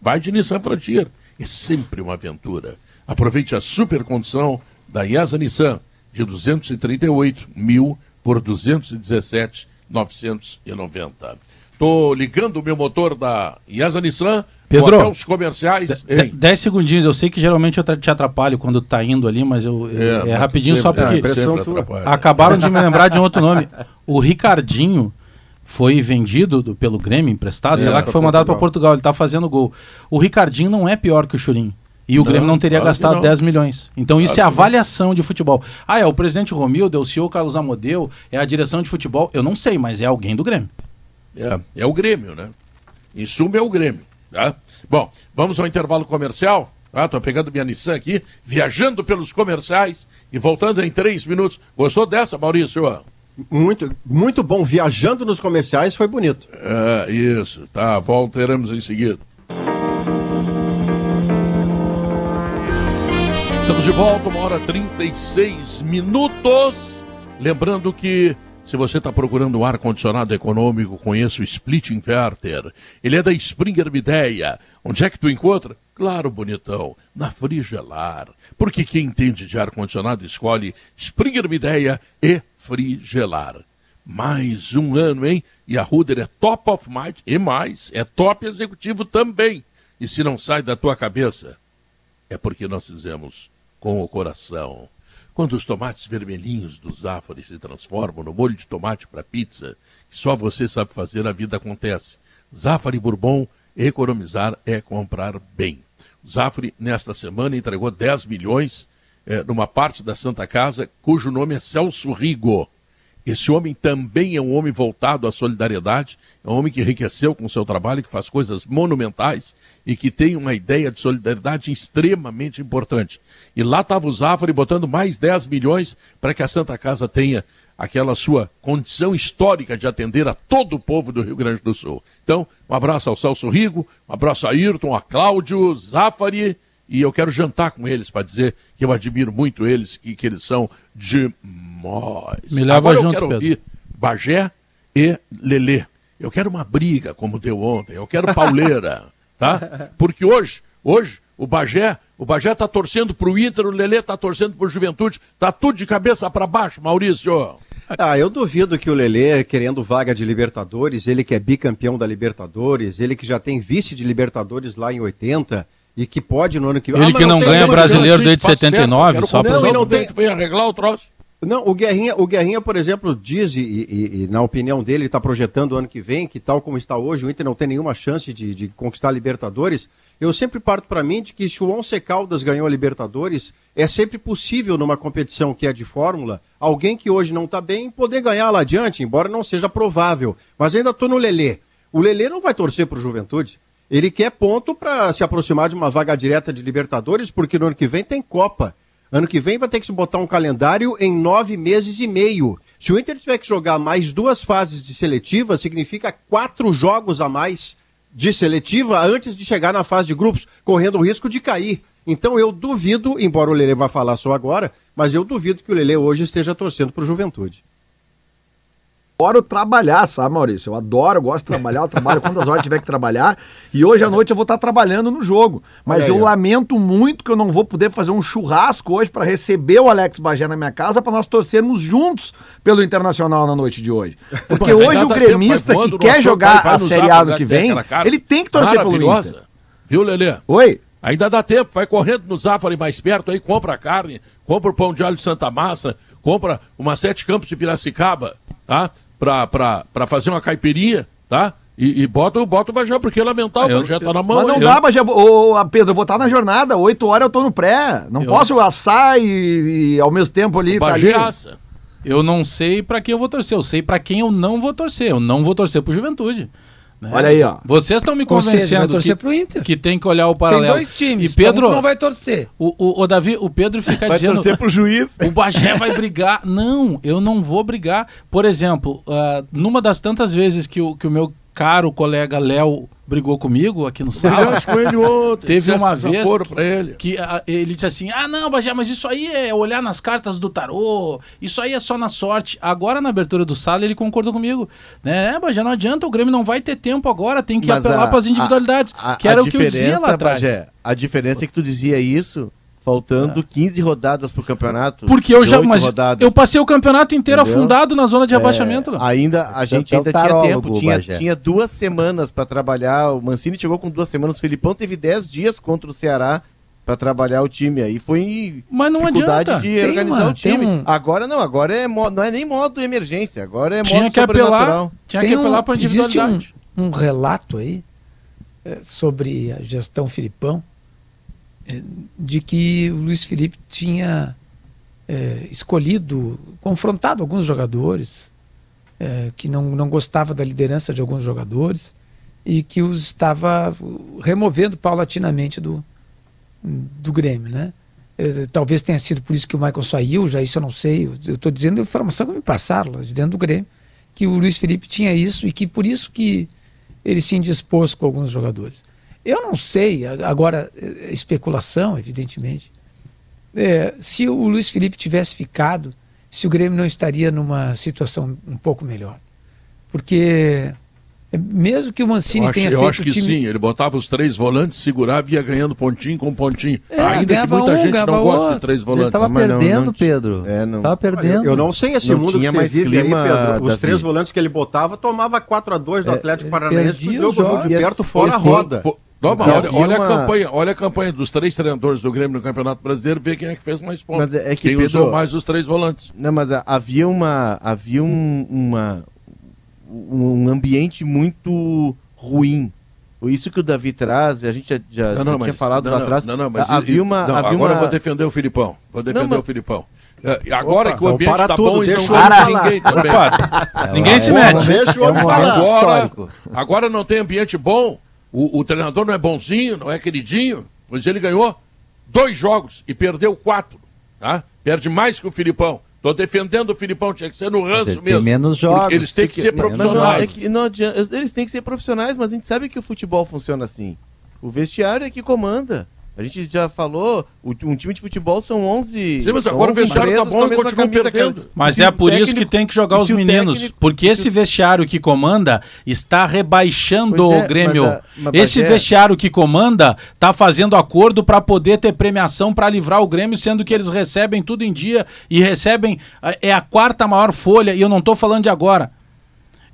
Vai de Nissan Frontier, é sempre uma aventura. Aproveite a super condição da IESA Nissan de 238 mil por 217 990. Tô ligando o meu motor da IESA Nissan Pedro, até os comerciais. 10 segundinhos, eu sei que geralmente eu te atrapalho quando tá indo ali, mas eu é, é rapidinho sempre, só porque é, acabaram de me lembrar de um outro nome. O Ricardinho foi vendido do, pelo Grêmio, emprestado, sei lá que foi mandado para Portugal, ele tá fazendo gol. O Ricardinho não é pior que o Churim. E o não, Grêmio não teria claro gastado 10 milhões. Então claro isso é avaliação de futebol. Ah, é o presidente Romildo, é o CEO Carlos Amodeu, é a direção de futebol. Eu não sei, mas é alguém do Grêmio. É, é o Grêmio, né? Em suma é o Grêmio. Tá? Bom, vamos ao intervalo comercial. Ah, tô pegando minha Nissan aqui, viajando pelos comerciais e voltando em três minutos. Gostou dessa, Maurício? Muito, muito bom. Viajando nos comerciais foi bonito. É, isso. Tá, voltaremos em seguida. Estamos de volta, uma hora 36 minutos. Lembrando que se você está procurando um ar-condicionado econômico, conheça o Split Inverter. Ele é da Springer Mideia. Onde é que tu encontra? Claro, bonitão, na Frigelar. Porque quem entende de ar-condicionado escolhe Springer Mideia e Frigelar. Mais um ano, hein? E a Ruder é top of mind e mais, é top executivo também. E se não sai da tua cabeça, é porque nós fizemos com o coração. Quando os tomates vermelhinhos do Zafari se transformam no molho de tomate para pizza, que só você sabe fazer, a vida acontece. Zafari Bourbon, economizar é comprar bem. O Zafari, nesta semana, entregou 10 milhões eh, numa parte da Santa Casa, cujo nome é Celso Rigo. Esse homem também é um homem voltado à solidariedade, é um homem que enriqueceu com o seu trabalho, que faz coisas monumentais e que tem uma ideia de solidariedade extremamente importante. E lá estava o Zafari botando mais 10 milhões para que a Santa Casa tenha aquela sua condição histórica de atender a todo o povo do Rio Grande do Sul. Então, um abraço ao Celso Rigo, um abraço a Ayrton, a Cláudio, Zafari, e eu quero jantar com eles para dizer que eu admiro muito eles e que eles são demais. Me leva Agora junto, eu quero Pedro. ouvir Bagé e Lelê. Eu quero uma briga, como deu ontem. Eu quero pauleira, tá? Porque hoje, hoje, o Bagé, o Bagé está torcendo para o Inter, o Lelê está torcendo para o Juventude. Tá tudo de cabeça para baixo, Maurício. Ah, eu duvido que o Lelê, querendo vaga de Libertadores, ele que é bicampeão da Libertadores, ele que já tem vice de Libertadores lá em 80 e que pode no ano que vem. Ele ah, que não, não ganha brasileiro desde 79, certo, só para não, não tem que arreglar o troço. Não, o Guerrinha, o Guerrinha, por exemplo, diz, e, e, e na opinião dele, ele está projetando o ano que vem, que tal como está hoje, o Inter não tem nenhuma chance de, de conquistar a Libertadores. Eu sempre parto para mim de que se o Once Caldas ganhou a Libertadores, é sempre possível numa competição que é de fórmula, alguém que hoje não está bem poder ganhar lá adiante, embora não seja provável. Mas ainda estou no Lelê. O Lelê não vai torcer para o Juventude. Ele quer ponto para se aproximar de uma vaga direta de Libertadores, porque no ano que vem tem Copa. Ano que vem vai ter que se botar um calendário em nove meses e meio. Se o Inter tiver que jogar mais duas fases de seletiva, significa quatro jogos a mais de seletiva antes de chegar na fase de grupos, correndo o risco de cair. Então eu duvido, embora o Lele vá falar só agora, mas eu duvido que o Lele hoje esteja torcendo para o Juventude adoro trabalhar, sabe, Maurício? Eu adoro, eu gosto de trabalhar, eu trabalho quantas horas tiver que trabalhar. E hoje à noite eu vou estar trabalhando no jogo. Mas aí, eu ó. lamento muito que eu não vou poder fazer um churrasco hoje para receber o Alex Bagé na minha casa para nós torcermos juntos pelo Internacional na noite de hoje. Porque hoje o gremista que quer jogar a Série A no que vem, ele tem que torcer pelo Inter. Viu, Lelê? Oi. Ainda dá tempo, vai correndo no Zafari mais perto aí, compra carne, compra o pão de alho de Santa Massa, compra uma sete campos de Piracicaba, tá? Para fazer uma caipirinha, tá? E, e bota, bota o Bajé, porque é lamentável, o Bajé tá na mão. Mas não aí. dá, Bajé. Ô, Pedro, eu vou estar na jornada, 8 horas eu tô no pré. Não eu... posso assar e, e, ao mesmo tempo ali. O tá ali. assa. Eu não sei para quem eu vou torcer, eu sei para quem eu não vou torcer. Eu não vou torcer pro Juventude. Né? Olha aí, ó. Vocês estão me convencendo torcer que, pro Inter. que tem que olhar o paralelo. Tem dois times, e Pedro não vai torcer. O, o, o, Davi, o Pedro fica vai dizendo. Vai torcer pro juiz. O Bagé vai brigar. Não, eu não vou brigar. Por exemplo, uh, numa das tantas vezes que o, que o meu caro colega Léo brigou comigo aqui no sala. com ele ontem. Teve uma vez que, ele. que a, ele disse assim: Ah, não, Bajé, mas isso aí é olhar nas cartas do tarô, isso aí é só na sorte. Agora, na abertura do sala, ele concordou comigo. Né, é, Bajé, não adianta, o Grêmio não vai ter tempo agora, tem que mas apelar para as individualidades. A, a, que era o que eu dizia lá atrás. Bajé, a diferença é que tu dizia isso faltando é. 15 rodadas pro campeonato. Porque eu já, mas rodadas. eu passei o campeonato inteiro Entendeu? afundado na zona de é, abaixamento. Ainda a gente ainda tinha tempo, tinha, tinha duas semanas para trabalhar. O Mancini chegou com duas semanas, o Filipão teve 10 dias contra o Ceará para trabalhar o time aí foi mas não dificuldade adianta. de tem organizar uma, o time. Um... Agora não, agora é não é nem modo emergência, agora é tinha modo que apelar, tinha tem que apelar um, para individualidade. Existe um, um relato aí é, sobre a gestão Filipão é, de que o Luiz Felipe tinha é, escolhido, confrontado alguns jogadores, é, que não, não gostava da liderança de alguns jogadores e que os estava removendo paulatinamente do, do Grêmio, né? É, talvez tenha sido por isso que o Michael saiu, já isso eu não sei. Eu estou dizendo informação que me passaram lá de dentro do Grêmio, que o Luiz Felipe tinha isso e que por isso que ele se indispôs com alguns jogadores. Eu não sei, agora, é, especulação, evidentemente. É, se o Luiz Felipe tivesse ficado, se o Grêmio não estaria numa situação um pouco melhor. Porque é, mesmo que o Mancini eu acho, tenha eu feito acho que time... sim, ele botava os três volantes, segurava e ia ganhando pontinho com pontinho. É, Ainda que muita um, gente não gosta outro. de três volantes. Ele tava perdendo, não, não, Pedro. É, não... Tava perdendo. Eu, eu não sei esse não mundo tinha que mais vive clima, aí, Pedro. Os três volantes que ele botava tomava 4 a 2 do é, Atlético Paranaense com o jogo de perto fora a roda. Toma, olha, olha uma... a campanha, olha a campanha dos três treinadores do Grêmio no Campeonato Brasileiro, vê quem é que fez mais pontos. Mas é que quem Pedro... usou mais os três volantes. Não, mas havia uma havia um, uma um ambiente muito ruim. Isso que o Davi traz, a gente já, já, não, não, tinha mas, falado não, lá atrás. Não, não, mas havia uma, havia agora uma... eu vou defender o Filipão. Vou defender mas... o Filipão. É, agora Opa, que o ambiente está bom, eles não para ninguém também. É, ninguém se mete. Deixa o agora, agora não tem ambiente bom, o, o treinador não é bonzinho, não é queridinho, pois ele ganhou dois jogos e perdeu quatro. Tá? Perde mais que o Filipão. Tô defendendo o Filipão, tinha que ser no ranço mesmo. menos jogos. Eles têm que, que ser profissionais. Não, é que não adianta, eles têm que ser profissionais, mas a gente sabe que o futebol funciona assim. O vestiário é que comanda. A gente já falou, um time de futebol são 11. Sim, mas agora o vestiário tá bom e continua perdendo. Mas é por técnico, isso que tem que jogar os meninos. Técnico, porque esse vestiário que comanda está rebaixando é, o Grêmio. Mas, mas, esse é. vestiário que comanda está fazendo acordo para poder ter premiação para livrar o Grêmio, sendo que eles recebem tudo em dia e recebem. É a quarta maior folha, e eu não estou falando de agora.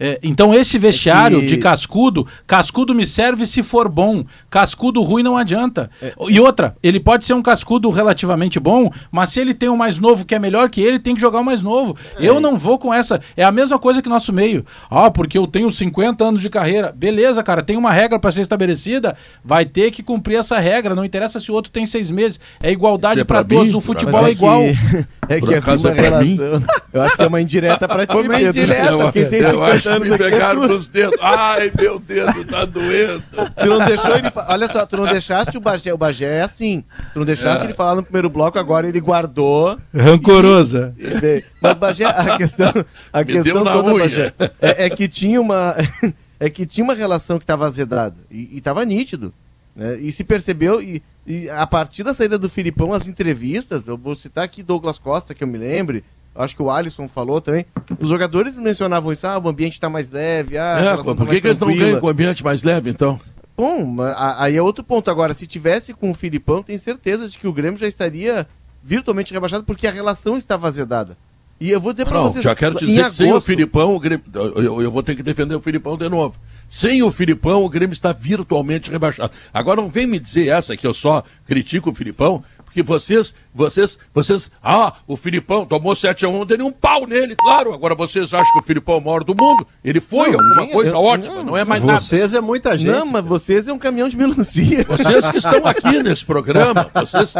É, então esse vestiário é que... de cascudo, cascudo me serve se for bom, cascudo ruim não adianta. É... E outra, ele pode ser um cascudo relativamente bom, mas se ele tem um mais novo que é melhor que ele, tem que jogar o mais novo. É. Eu não vou com essa. É a mesma coisa que nosso meio. Ah, porque eu tenho 50 anos de carreira. Beleza, cara, tem uma regra para ser estabelecida, vai ter que cumprir essa regra. Não interessa se o outro tem seis meses. É igualdade é para todos. O futebol é igual. É que é uma relação. Eu acho que é uma indireta para ti, Uma indireta. Quem tem 50 anos me pegaram nos dedos. Ai, meu dedo tá doendo. Tu não deixou ele. Olha só, tu não deixaste o Bagé. O Bagé é assim. Tu não deixaste é. ele falar no primeiro bloco, agora ele guardou. Rancorosa. E... Mas, Bagé, a questão. A me questão toda, Bagé, é, é, que tinha uma. é que tinha uma relação que estava azedada. E, estava nítido. Né? E se percebeu. E, e a partir da saída do Filipão, as entrevistas, eu vou citar aqui Douglas Costa, que eu me lembre, acho que o Alisson falou também. Os jogadores mencionavam isso, ah, o ambiente está mais leve, ah, é, por tá que, que eles não ganham com o ambiente mais leve, então? Bom, aí é outro ponto. Agora, se tivesse com o Filipão, tenho certeza de que o Grêmio já estaria virtualmente rebaixado porque a relação estava azedada. E eu vou dizer para vocês. Já quero dizer que sem o Filipão, o Grêmio, eu, eu, vou ter que defender o Filipão de novo. Sem o Filipão, o Grêmio está virtualmente rebaixado. Agora não vem me dizer essa que eu só critico o Filipão, porque vocês, vocês, vocês, ah, o Filipão tomou 7 a 1 deu um pau nele, claro. Agora vocês acham que o Filipão é o maior do mundo? Ele foi não, alguma coisa eu, ótima, não, não, é mais vocês nada. Vocês é muita gente. Não, mas vocês é um caminhão de melancia. Vocês que estão aqui nesse programa, vocês,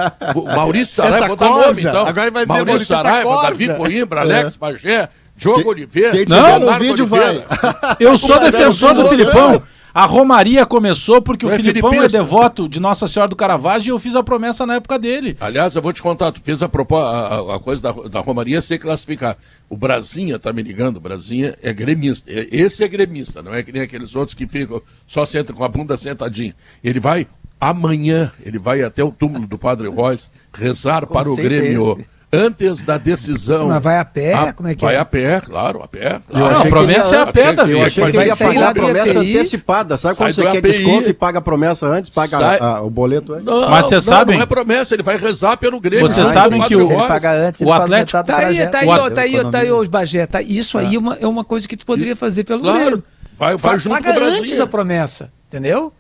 Maurício Saraiva, vou dar nome então. Agora vai dizer Maurício Saraiva, Davi Coimbra, Alex é. Bagé, Diogo Oliveira. Quem não, no vídeo Oliveira. vai. Eu sou defensor do Filipão. A Romaria começou porque o, o Filipão é devoto de Nossa Senhora do Caravaggio e eu fiz a promessa na época dele. Aliás, eu vou te contar, tu fez a, a, a coisa da, da Romaria sem classificar. O Brasinha tá me ligando, o Brasinha é gremista. Esse é gremista, não é que nem aqueles outros que ficam só sentam com a bunda sentadinha. Ele vai amanhã, ele vai até o túmulo do Padre Royce rezar com para o Grêmio. Esse antes da decisão. Mas vai a pé? A, como é que vai é? a pé, claro, a pé. Claro. Não, a promessa é a pé, Davi. Eu achei que ele ia pagar a promessa antecipada. Sabe quando você quer API, desconto e paga a promessa antes, paga sai... a, a, o boleto antes? Não, Mas você sabe. Não é promessa, ele vai rezar pelo Grêmio. Vocês ah, sabem que o, ele paga antes, o Atlético. Tá aí, tá aí, ó, tá aí, tá aí, os Bagé. Tá, isso aí é uma coisa que tu poderia fazer pelo Grêmio. Vai, vai junto paga antes a promessa, entendeu?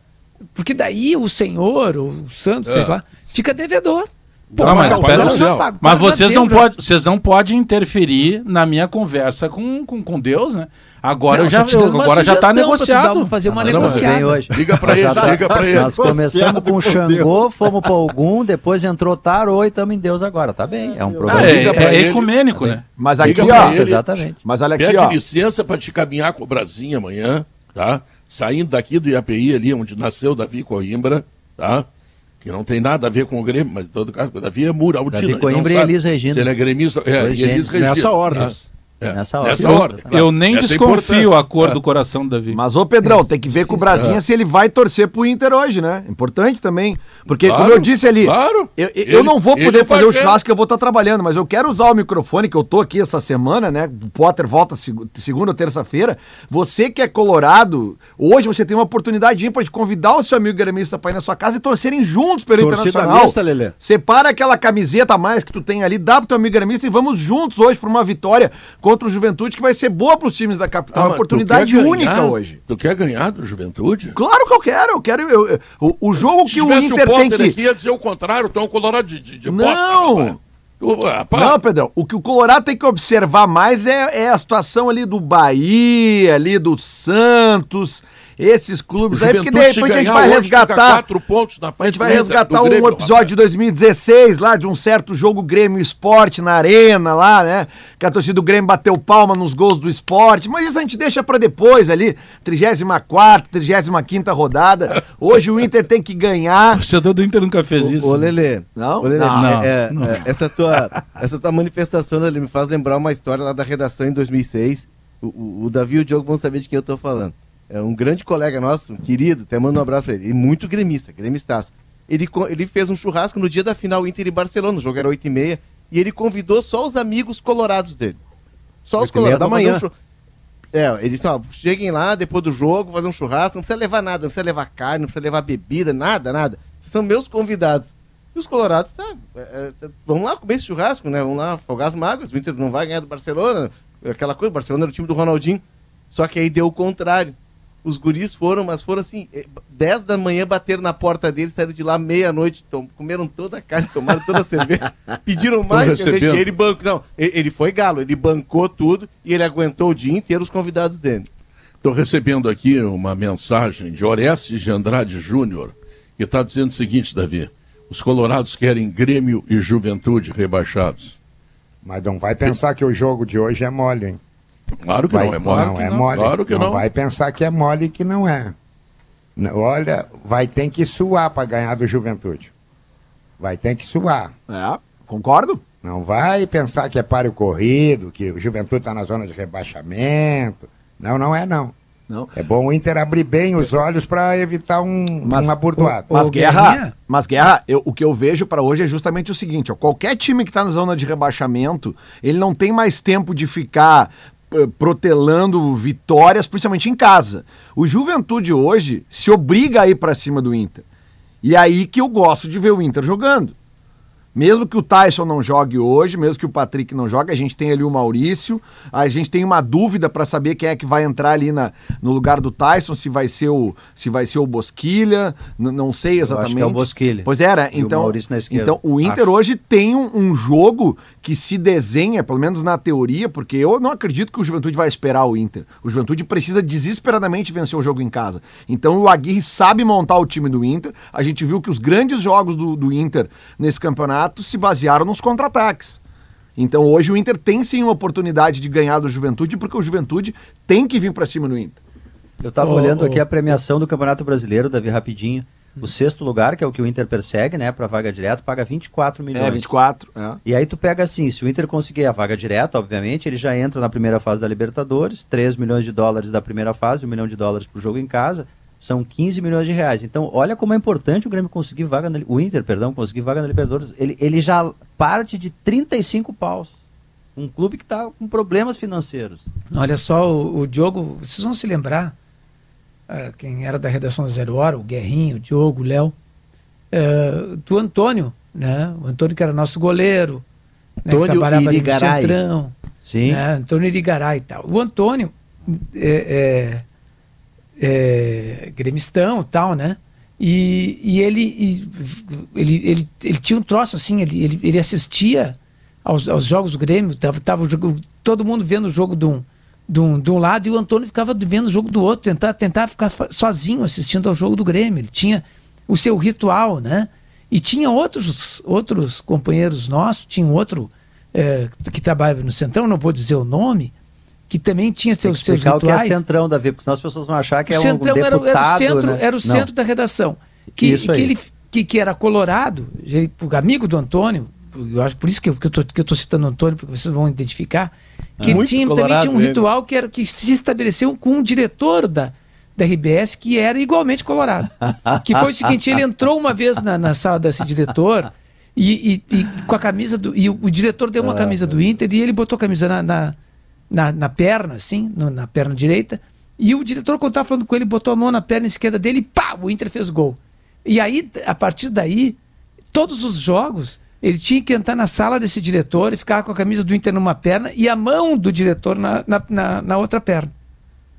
Porque daí o senhor, o Santos, sei é. lá, fica devedor. Pô, não, mas, pera, não, mas vocês não, pode, vocês não podem interferir na minha conversa com, com, com Deus, né? Agora não, eu já, eu, agora já está negociado. fazer uma não, negociada. Hoje. Liga para ele, tá, liga para ele. Nós começamos com Xangô, fomos para Ogum, depois entrou Tarô e estamos em Deus agora. Tá bem, é um programa. É, é, é ecumênico, tá né? Mas aqui, ó, ele, exatamente. Mas olha aqui, Pede ó. licença para te caminhar com o Brasinho amanhã, tá? Saindo daqui do IAPI ali, onde nasceu Davi Coimbra, tá? Que não tem nada a ver com o Grêmio, mas em todo caso, Davi é Muraltino. Davi Coimbra e Elis Regina. Se ele é gremista, é, Elis Regina. Nessa ordem. Tá? É, nessa hora. Nessa hora. Eu nem Essa é desconfio a cor é. do coração do Davi. Mas, ô Pedrão, tem que ver com o Brasinha é. se ele vai torcer pro Inter hoje, né? Importante também. Porque, claro, como eu disse ali, claro. eu, eu ele, não vou poder fazer o churrasco que eu vou estar trabalhando, mas eu quero usar o microfone que eu tô aqui essa semana, né? O Potter volta segunda ou terça-feira. Você que é colorado, hoje você tem uma oportunidade ímpar de convidar o seu amigo gremista pra ir na sua casa e torcerem juntos pelo Torcida Internacional. Mista, Lelê. Separa aquela camiseta a mais que tu tem ali, dá pro teu amigo gremista e vamos juntos hoje pra uma vitória contra o Juventude que vai ser boa para os times da capital. Ah, uma oportunidade única ganhar, hoje. Tu quer ganhar do Juventude? Claro que eu quero. Eu quero. Eu, eu, o, o jogo que o Inter o tem que. Aqui ia dizer o contrário, é um colorado de, de, de Não! Não, Pedrão, o que o Colorado tem que observar mais é, é, a situação ali do Bahia, ali do Santos. esses clubes aí, porque de repente a gente vai resgatar. Quatro pontos na a gente vai resgatar um episódio de 2016 lá, de um certo jogo Grêmio Esporte na Arena lá, né? Que a torcida do Grêmio bateu palma nos gols do esporte, mas isso a gente deixa para depois ali, 34, 35 rodada. Hoje o Inter tem que ganhar. O torcedor do Inter nunca fez isso. Ô, Lelê. Não? Ô, Lelê, não, é, é, não. É, essa, tua, essa tua manifestação, Lelê, me faz lembrar uma história lá da redação em 2006. O, o, o Davi e o Diogo vão saber de quem eu tô falando é um grande colega nosso, querido, até mando um abraço pra ele, e muito gremista, gremistaço. Ele, ele fez um churrasco no dia da final Inter e Barcelona, o jogo era 8 e meia, e ele convidou só os amigos colorados dele. Só os colorados. da manhã. Um é, ele disse, ó, cheguem lá depois do jogo, fazer um churrasco, não precisa levar nada, não precisa levar carne, não precisa levar bebida, nada, nada. Vocês são meus convidados. E os colorados, tá, é, é, vamos lá comer esse churrasco, né? Vamos lá afogar as mágoas, o Inter não vai ganhar do Barcelona, aquela coisa, o Barcelona era o time do Ronaldinho. Só que aí deu o contrário. Os guris foram, mas foram assim, 10 eh, da manhã bateram na porta dele, saíram de lá meia-noite, comeram toda a carne, tomaram toda a cerveja, pediram mais cerveja. Ele bancou, não, ele foi galo, ele bancou tudo e ele aguentou o dia inteiro os convidados dele. Estou recebendo aqui uma mensagem de Orestes de Andrade Júnior, que está dizendo o seguinte, Davi: os colorados querem Grêmio e Juventude rebaixados. Mas não vai pensar que o jogo de hoje é mole, hein? Claro que vai, não, é mole. Não, é mole. Claro que não. não. Vai pensar que é mole e que não é. Olha, vai ter que suar para ganhar do Juventude. Vai ter que suar. É, concordo. Não vai pensar que é páreo corrido, que o Juventude está na zona de rebaixamento. Não, não é não. Não. É bom o Inter abrir bem os olhos para evitar um, mas, uma burdoada. Mas, Guerra, mas Guerra, eu, o que eu vejo para hoje é justamente o seguinte: ó, qualquer time que está na zona de rebaixamento, ele não tem mais tempo de ficar eh, protelando vitórias, principalmente em casa. O Juventude hoje se obriga a ir para cima do Inter. E é aí que eu gosto de ver o Inter jogando. Mesmo que o Tyson não jogue hoje, mesmo que o Patrick não jogue, a gente tem ali o Maurício. A gente tem uma dúvida para saber quem é que vai entrar ali na, no lugar do Tyson, se vai ser o se vai ser o Bosquilha, não sei exatamente. Eu acho que é o Bosquilha. Pois era, então. O então o Inter acho. hoje tem um, um, jogo que se desenha, pelo menos na teoria, porque eu não acredito que o Juventude vai esperar o Inter. O Juventude precisa desesperadamente vencer o jogo em casa. Então o Aguirre sabe montar o time do Inter. A gente viu que os grandes jogos do, do Inter nesse campeonato campeonato se basearam nos contra-ataques. Então hoje o Inter tem sim uma oportunidade de ganhar do Juventude, porque o Juventude tem que vir para cima no Inter. Eu estava oh, olhando oh. aqui a premiação do Campeonato Brasileiro, Davi, rapidinho. O sexto lugar, que é o que o Inter persegue, né, para vaga direta, paga 24 milhões. É, 24. É. E aí tu pega assim, se o Inter conseguir a vaga direta, obviamente, ele já entra na primeira fase da Libertadores, 3 milhões de dólares da primeira fase, 1 milhão de dólares pro jogo em casa, são 15 milhões de reais. Então, olha como é importante o Grêmio conseguir vaga na, o Inter, perdão, conseguir vaga na Libertadores. Ele, ele já parte de 35 paus. Um clube que está com problemas financeiros. Olha só, o, o Diogo, vocês vão se lembrar, uh, quem era da redação da Zero Hora, o Guerrinho, o Diogo, o Léo, uh, do Antônio, né? O Antônio que era nosso goleiro, né? Antônio que trabalhava Irigaray. ali no Centrão. Sim. Né? Antônio Irigaray e tal. O Antônio é, é é, gremistão tal, né? E, e, ele, e, ele, ele, ele tinha um troço assim, ele, ele, ele assistia aos, aos jogos do Grêmio, tava, tava todo mundo vendo o jogo de um, de, um, de um lado e o Antônio ficava vendo o jogo do outro, tentar, tentar ficar sozinho assistindo ao jogo do Grêmio. Ele tinha o seu ritual, né? E tinha outros, outros companheiros nossos, tinha outro é, que trabalhava no Centrão, não vou dizer o nome, que também tinha seus, seus rituais. o que é centrão, Davi, porque senão as pessoas vão achar que é um centrão deputado, era, era o centro, né? era o centro da redação. Que, que ele que, que era colorado, ele, amigo do Antônio, eu acho por isso que eu, que eu, tô, que eu tô citando o Antônio, porque vocês vão identificar, que ele tinha, também tinha um ritual que, era, que se estabeleceu com um diretor da, da RBS que era igualmente colorado. que foi o seguinte, ele entrou uma vez na, na sala desse diretor e, e, e, com a camisa do. E o, o diretor deu uma ah, camisa do Inter e ele botou a camisa na, na na, na perna, assim, no, na perna direita. E o diretor, quando estava falando com ele, botou a mão na perna esquerda dele e pá, o Inter fez gol. E aí, a partir daí, todos os jogos, ele tinha que entrar na sala desse diretor e ficar com a camisa do Inter numa perna e a mão do diretor na, na, na, na outra perna.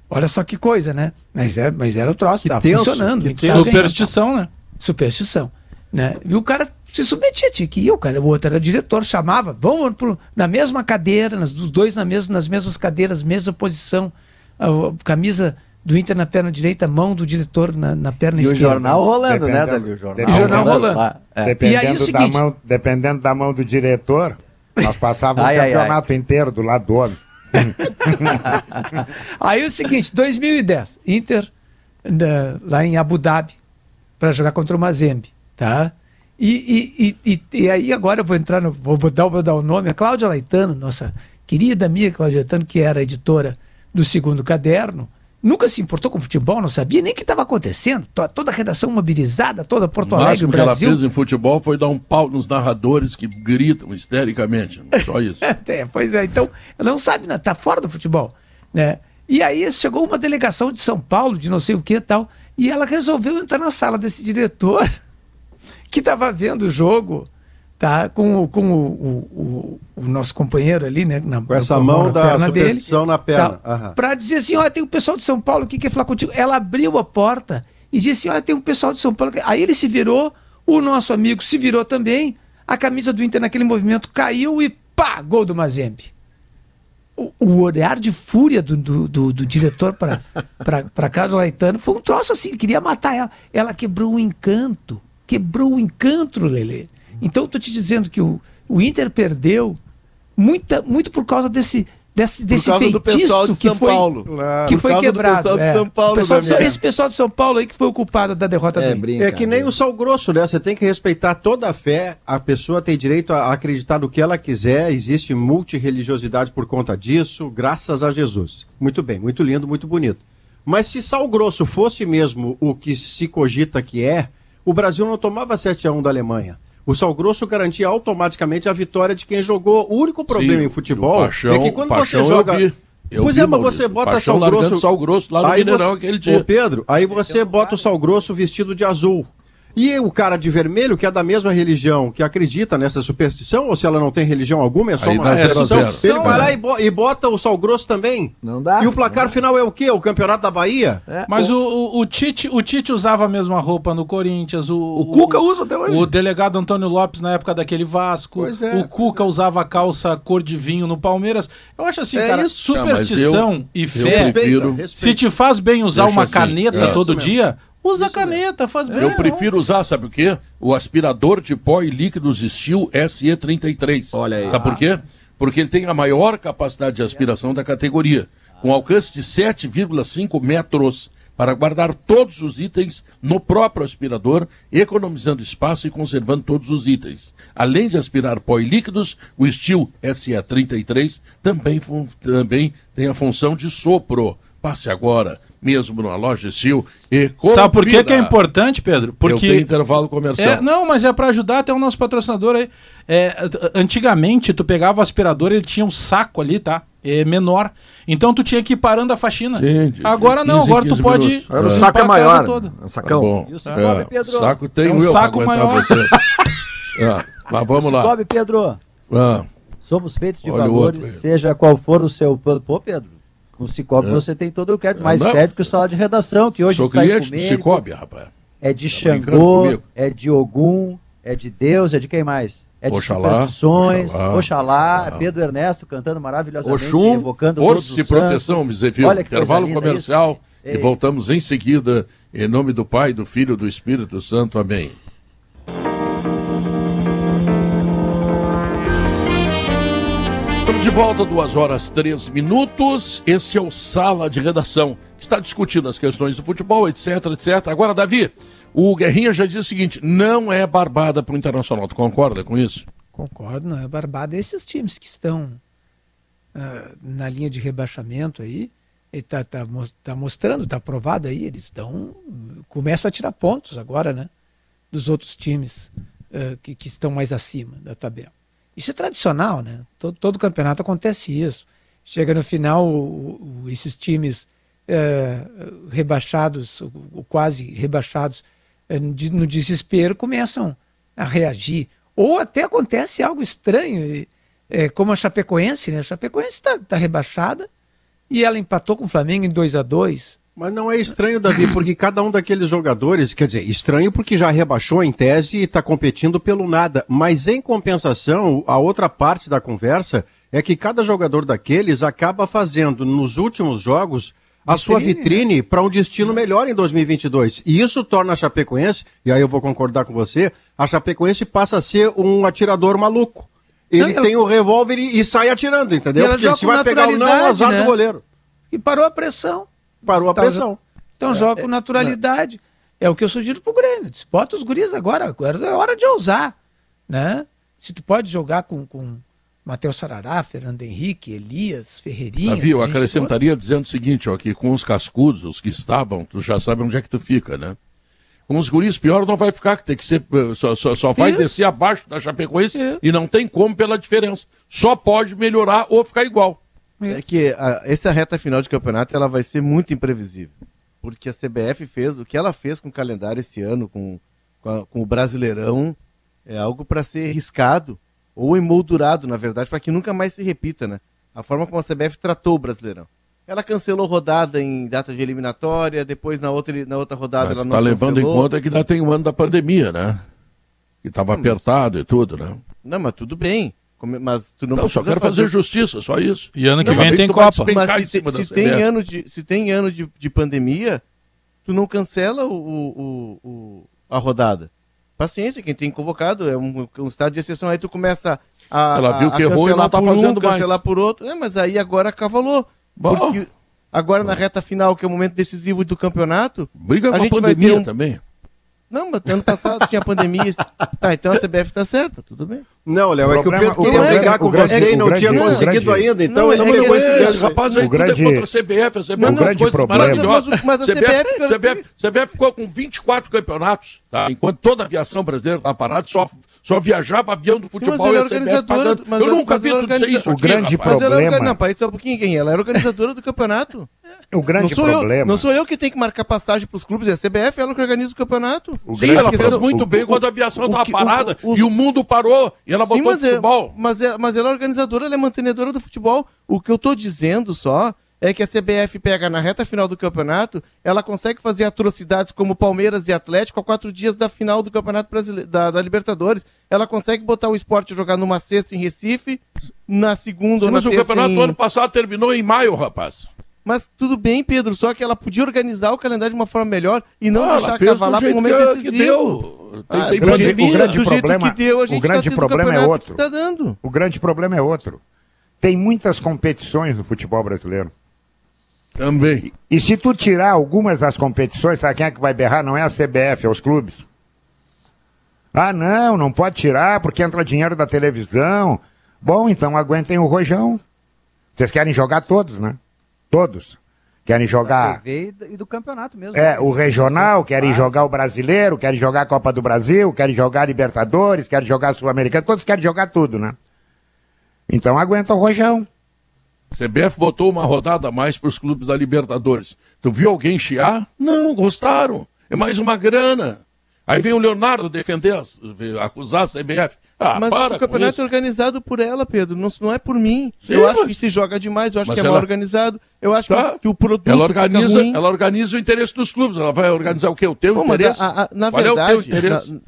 Olha só que coisa, né? Mas, é, mas era o troço, estava funcionando. Superstição, né? Superstição. Né? E o cara se submetia, tinha que ir, o cara, o outro era diretor, chamava, vamos pro, na mesma cadeira, nas, os dois na mesma, nas mesmas cadeiras, mesma posição, a, a camisa do Inter na perna direita, mão do diretor na, na perna e esquerda. E o jornal rolando, né, Davi? O jornal, o jornal rolando. rolando. É. Dependendo, aí, seguinte... da mão, dependendo da mão do diretor, nós passávamos o campeonato ai. inteiro do lado do homem. aí o seguinte, 2010, Inter na, lá em Abu Dhabi para jogar contra o Mazembe, tá? E, e, e, e, aí agora eu vou entrar no, vou dar, vou dar o nome, a Cláudia Laitano, nossa querida amiga Cláudia Laitano, que era editora do segundo caderno, nunca se importou com futebol, não sabia nem o que estava acontecendo. Toda a redação mobilizada, toda Porto Alegre, o que ela fez em futebol foi dar um pau nos narradores que gritam histericamente. Só isso. é, pois é, então ela não sabe, né? tá fora do futebol, né? E aí chegou uma delegação de São Paulo, de não sei o que e tal, e ela resolveu entrar na sala desse diretor que estava vendo o jogo tá? Com, com o, o, o, o nosso companheiro ali, né? Na, com essa mão da superstição dele, na perna. Tá? Para dizer assim, olha, tem um pessoal de São Paulo que quer falar contigo. Ela abriu a porta e disse assim, olha, tem um pessoal de São Paulo. Aí ele se virou, o nosso amigo se virou também, a camisa do Inter naquele movimento caiu e pá, gol do Mazembe. O, olhar de fúria do, do, do, do diretor para Carlos Laitano foi um troço assim, queria matar ela. Ela quebrou o encanto, quebrou o encanto, Lele. Então, estou te dizendo que o, o Inter perdeu muita, muito por causa desse, desse, desse feitiço que foi, claro. que foi quebrado. É. Paulo, pessoal de, esse pessoal de São Paulo aí que foi o culpado da derrota é, do Inter. É que nem o sal grosso, né? Você tem que respeitar toda a fé, a pessoa tem direito a acreditar no que ela quiser, existe multireligiosidade por conta disso, graças a Jesus. Muito bem, muito lindo, muito bonito. Mas se sal grosso fosse mesmo o que se cogita que é, o Brasil não tomava 7 a 1 da Alemanha. O Sal Grosso garantia automaticamente a vitória de quem jogou. O único problema Sim, em futebol Paixão, é que quando você joga. Eu vi. Eu pois é, mas você bota sal grosso. sal grosso lá no aí Mineirão você, aquele dia. Ô Pedro, aí você bota o sal grosso vestido de azul. E o cara de vermelho, que é da mesma religião, que acredita nessa superstição, ou se ela não tem religião alguma, é só Aí uma superstição, ele vai lá e, e, bota o sal grosso também. Não dá. E o placar final é o quê? O campeonato da Bahia? É. Mas o, o, o, Tite, o Tite usava a mesma roupa no Corinthians. O, o Cuca usa até hoje. O delegado Antônio Lopes na época daquele Vasco. É. O Cuca usava a calça cor de vinho no Palmeiras. Eu acho assim, é cara, isso. superstição eu, e fé. Prefiro, se te faz bem usar uma assim, caneta todo dia, Usa Isso caneta, faz bem. Eu prefiro usar, sabe o quê? O aspirador de pó e líquidos Steel SE33. Olha aí. Sabe por quê? Porque ele tem a maior capacidade de aspiração da categoria, com alcance de 7,5 metros, para guardar todos os itens no próprio aspirador, economizando espaço e conservando todos os itens. Além de aspirar pó e líquidos, o Steel SE33 também, também tem a função de sopro. Passe agora mesmo numa loja Sil e. Sabe por que, que é importante, Pedro? Porque Eu tenho intervalo comercial. É, não, mas é para ajudar até o nosso patrocinador aí. É, antigamente, tu pegava o aspirador, ele tinha um saco ali, tá? É menor. Então tu tinha que ir parando a faxina. Sim, agora não, 15, agora tu pode. Agora o saco é maior. Toda. É um sacão. Tá e o saco, é, Pedro? saco tem é um saco maior. é, mas vamos lá. Sobe, Pedro. Ah. Somos feitos de Olha valores, seja qual for o seu. Pô, Pedro. No Cicobi é. você tem todo o crédito, mais não. crédito que o salário de redação, que hoje Sou está cliente do Cicobi, rapaz. É de tá Xangô, é de Ogum, é de Deus, é de quem mais? É de Oxalá, superstições, Oxalá, Oxalá ah. Pedro Ernesto cantando maravilhosamente, Oxum, evocando Força e proteção, Misefio. Intervalo comercial e voltamos em seguida, em nome do Pai, do Filho e do Espírito Santo. Amém. Volta, duas horas três minutos. Este é o Sala de Redação, que está discutindo as questões do futebol, etc, etc. Agora, Davi, o Guerrinha já disse o seguinte: não é barbada para o Internacional. Tu concorda com isso? Concordo, não é barbada. Esses times que estão uh, na linha de rebaixamento aí, está tá, tá mostrando, está provado aí, eles estão. começam a tirar pontos agora, né? Dos outros times uh, que, que estão mais acima da tabela. Isso é tradicional, né? Todo, todo campeonato acontece isso. Chega no final, o, o, esses times é, rebaixados, ou quase rebaixados, é, no desespero, começam a reagir. Ou até acontece algo estranho, é, como a Chapecoense, né? A Chapecoense está tá rebaixada e ela empatou com o Flamengo em 2 a 2 mas não é estranho, Davi, porque cada um daqueles jogadores, quer dizer, estranho porque já rebaixou em tese e está competindo pelo nada. Mas em compensação, a outra parte da conversa é que cada jogador daqueles acaba fazendo nos últimos jogos a sua vitrine para um destino melhor em 2022. E isso torna a Chapecoense, e aí eu vou concordar com você, a Chapecoense passa a ser um atirador maluco. Ele não, tem o revólver e, e, sai atirando, entendeu? Porque se vai pegar o não, azar né? do goleiro. E parou a pressão. Parou a pressão. Então é, joga com é, naturalidade. É. é. o que eu sugiro pro Grêmio. Bota os guris agora, agora é hora de ousar. Né? Se tu pode jogar com, com Matheus Sarará, Fernando Henrique, Elias, Ferreirinha. Davi, eu acrescentaria dizendo o seguinte, ó, que com os cascudos, os que estavam, tu já sabe onde é que tu fica, né? Com os guris pior não vai ficar, que tem que ser, eh, só, só, só vai Isso. descer abaixo da Chapecoense Isso. e não tem como pela diferença. Só pode melhorar ou ficar igual. É que a, essa reta final de campeonato ela vai ser muito imprevisível. Porque a CBF fez, o que ela fez com o calendário esse ano, com, com, a, com o Brasileirão, é algo para ser riscado ou emoldurado, na verdade, para que nunca mais se repita, né? A forma como a CBF tratou o Brasileirão. Ela cancelou rodada em data de eliminatória, depois na outra, na outra rodada Mas ela não tá levando em conta que ainda tem um ano da pandemia, né? Que estava apertado e tudo, né? Não, mas tudo bem. Mas tu não, não só quero fazer... fazer justiça, só isso. E ano que não, vem tem Copa. Mas se, te, se tem ano, de, se tem ano de, de pandemia, tu não cancela o, o, o, a rodada paciência, quem tem convocado é um, um estado de exceção. Aí tu começa a, Ela viu que errou e não tá fazendo um, mais. cancelar por outro. É, mas aí agora cavalou. Bom. Porque agora na reta final, que é o momento decisivo do campeonato, Briga a com gente a pandemia vai ter um... também. Não, mas ano passado tinha pandemia. tá, então a CBF tá certa, tudo bem. Não, Léo, é que o Pedro queria brigar com você e não tinha conseguido ainda. Então não, ele não é esse rapaz aí o grande, contra a CBF. A CBF não, não, grande problema. Mas, mas a CBF, CBF, CBF ficou com 24 campeonatos, tá? enquanto toda a aviação brasileira estava parada, só, só viajava avião do futebol mas ela é organizadora, mas Eu nunca vi tudo isso O grande problema... Não, parece só um pouquinho quem ela era organizadora do campeonato. O grande não problema. Eu, não sou eu que tenho que marcar passagem para os clubes, é a CBF, ela que organiza o campeonato. O Sim, ela fez muito o, bem o, quando a aviação estava parada o, e o mundo parou e ela botou Sim, mas futebol. É, mas, é, mas ela é organizadora, ela é mantenedora do futebol. O que eu estou dizendo só é que a CBF pega na reta final do campeonato, ela consegue fazer atrocidades como Palmeiras e Atlético a quatro dias da final do Campeonato Brasileiro, da, da Libertadores. Ela consegue botar o esporte jogar numa sexta em Recife, na segunda Sim, ou na mas Mas o campeonato em... do ano passado terminou em maio, rapaz. Mas tudo bem, Pedro, só que ela podia organizar o calendário de uma forma melhor e não ah, deixar cavalar para um momento que, decisivo. Que deu. Ah, tem, tem o, grande, o grande problema, deu, o grande tá problema é outro. Tá dando. O grande problema é outro. Tem muitas competições no futebol brasileiro. Também. E, e se tu tirar algumas das competições, sabe quem é que vai berrar? Não é a CBF, é os clubes. Ah, não, não pode tirar porque entra dinheiro da televisão. Bom, então aguentem o rojão. Vocês querem jogar todos, né? Todos. Querem jogar. e do campeonato mesmo. É, né? o regional, querem jogar o brasileiro, querem jogar a Copa do Brasil, querem jogar Libertadores, querem jogar a Sul-Americana, todos querem jogar tudo, né? Então aguenta o rojão. CBF botou uma rodada a mais para os clubes da Libertadores. Tu viu alguém chiar? Não, gostaram. É mais uma grana. Aí vem o Leonardo defender, acusar a CBF. Ah, mas o campeonato é organizado por ela, Pedro, não, não é por mim. Sim, eu mas... acho que se joga demais, eu acho mas que é ela... mal organizado. Eu acho tá. que, que, o produto. Ela organiza, ela organiza o interesse dos clubes. Ela vai organizar o quê? O teu Bom, interesse? A, a, na Qual verdade, é o, teu interesse? Na,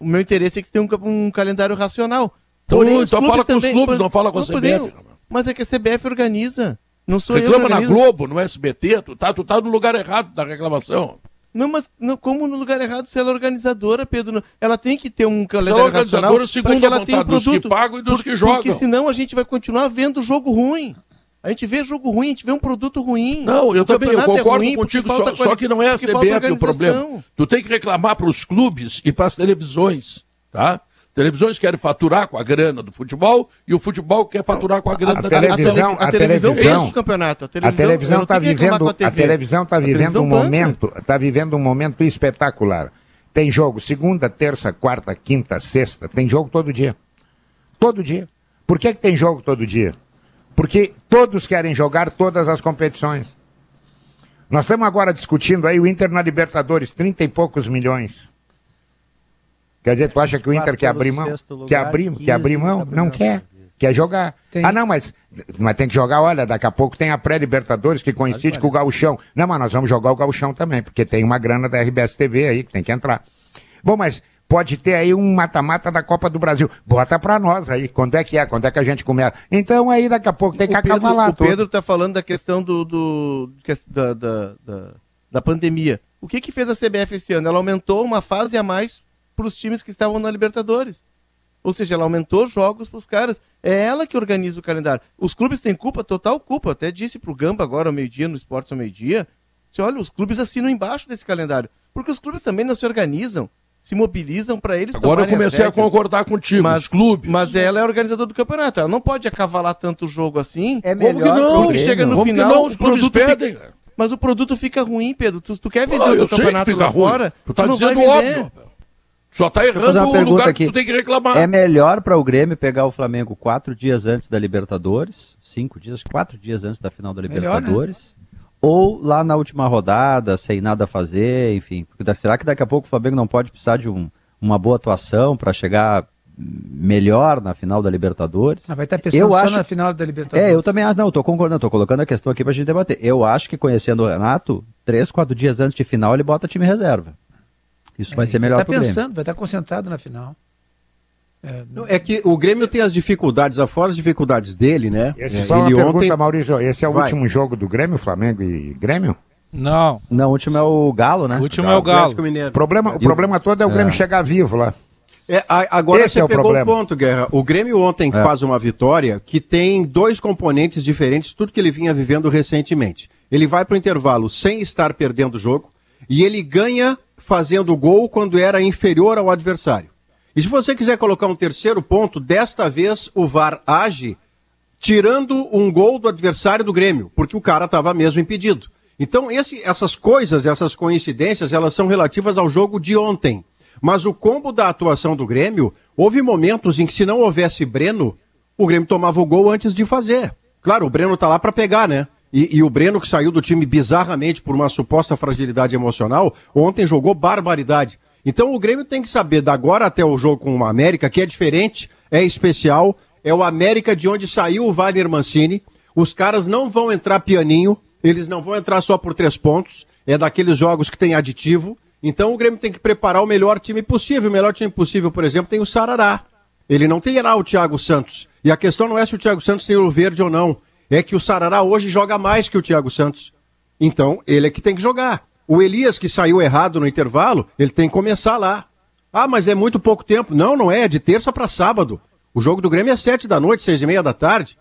o meu interesse é que você tenha um, um calendário racional. Então, Porém, então fala com os clubes, não fala com a CBF. Mas é que a CBF organiza. Não sou Reclama eu na Globo, no SBT, tu tá, tu tá no lugar errado da reclamação. Não, mas não, como no lugar errado se ela é organizadora, Pedro? Ela tem que ter um calendário se racional para que ela tenha um produto. Dos que pagam e dos por, que jogam. Porque senão a gente vai continuar vendo jogo ruim. A gente vê jogo ruim, a gente vê um produto ruim. Não, eu também, eu é concordo é contigo, só, só, que não é a CBF o problema. Tu tem que reclamar para os clubes e para as televisões, tá? Televisões querem faturar com a grana do futebol e o futebol quer faturar com a grana a da televisão. A, a, televisão vence o campeonato. A televisão está vivendo, a, televisão está vivendo um banca. momento, está vivendo um momento espetacular. Tem jogo segunda, terça, quarta, quinta, sexta, tem jogo todo dia. Todo dia. Por que, que tem jogo todo dia? Porque todos querem jogar todas as competições. Nós estamos agora discutindo aí o Inter na Libertadores, 30 e poucos milhões. Quer dizer, tu acha que o Inter quer abrir mão? Lugar, quer abrir, quer abrir mão? Não quer. Quer jogar. Tem. Ah, não, mas, mas tem que jogar, olha, daqui a pouco tem a pré-Libertadores que coincide com o Gauchão. Não, mas nós vamos jogar o Gauchão também, porque tem uma grana da RBS TV aí que tem que entrar. Bom, mas pode ter aí um mata-mata da Copa do Brasil. Bota para nós aí, quando é que é, quando é que a gente começa. Então aí daqui a pouco tem que acabar lá. O Pedro está falando da questão do, do da, da, da, da, pandemia. O que que fez a CBF esse ano? Ela aumentou uma fase a mais para os times que estavam na Libertadores. Ou seja, ela aumentou jogos para os caras. É ela que organiza o calendário. Os clubes têm culpa, total culpa. Até disse para o Gamba agora ao meio-dia, no Esportes ao meio-dia. Você olha, os clubes assinam embaixo desse calendário. Porque os clubes também não se organizam, se mobilizam para eles Agora eu comecei a concordar contigo, mas, os clubes. Mas ela é organizadora do campeonato. Ela não pode acavalar tanto o jogo assim. É melhor Como que não? Que chega no Como final, não? os clubes pedem. Fica... Mas o produto fica ruim, Pedro. Tu, tu quer vender ah, o campeonato lá ruim. fora? Tu tá tu dizendo óbvio. Só tá errando o lugar aqui. que tu tem que reclamar. É melhor para o Grêmio pegar o Flamengo quatro dias antes da Libertadores, cinco dias, quatro dias antes da final da Libertadores, melhor, né? ou lá na última rodada, sem nada a fazer, enfim. Porque será que daqui a pouco o Flamengo não pode precisar de um, uma boa atuação para chegar melhor na final da Libertadores. Ah, vai estar pensando eu só acho... na final da Libertadores. É, eu também acho, não, eu tô concordando, tô colocando a questão aqui pra gente debater. Eu acho que conhecendo o Renato, três, quatro dias antes de final, ele bota time reserva. Isso é, vai ser melhor para o Grêmio. pensando, vai estar concentrado na final. É, não... é, que o Grêmio tem as dificuldades, afora as dificuldades dele, né? Esse é, só uma pergunta, ontem... Maurício. Esse é o vai. último jogo do Grêmio, Flamengo e Grêmio? Não. Não, o último é o Galo, né? O último é o Galo. O problema, o problema todo é o Grêmio é. chegar vivo lá. É, agora Esse você é pegou o ponto, Guerra. O Grêmio ontem é. faz uma vitória que tem dois componentes diferentes, tudo que ele vinha vivendo recentemente. Ele vai para o intervalo sem estar perdendo o jogo e ele ganha fazendo gol quando era inferior ao adversário. E se você quiser colocar um terceiro ponto, desta vez o VAR age tirando um gol do adversário do Grêmio, porque o cara estava mesmo impedido. Então, esse, essas coisas, essas coincidências, elas são relativas ao jogo de ontem. Mas o combo da atuação do Grêmio, houve momentos em que se não houvesse Breno, o Grêmio tomava o gol antes de fazer. Claro, o Breno tá lá para pegar, né? E, e, o Breno, que saiu do time bizarramente por uma suposta fragilidade emocional, ontem jogou barbaridade. Então o Grêmio tem que saber, da agora até o jogo com o América, que é diferente, é especial, é o América de onde saiu o Wagner Mancini. Os caras não vão entrar pianinho, eles não vão entrar só por três pontos, é daqueles jogos que tem aditivo. Então o Grêmio tem que preparar o melhor time possível. O melhor time possível, por exemplo, tem o Sarará. Ele não terá o Thiago Santos. E a questão não é se o Thiago Santos tem o verde ou não é que o Sarará hoje joga mais que o Thiago Santos. Então, ele é que tem que jogar. O Elias, que saiu errado no intervalo, ele tem que começar lá. Ah, mas é muito pouco tempo. Não, não é. É de terça para sábado. O jogo do Grêmio é sete da noite, seis e meia da tarde.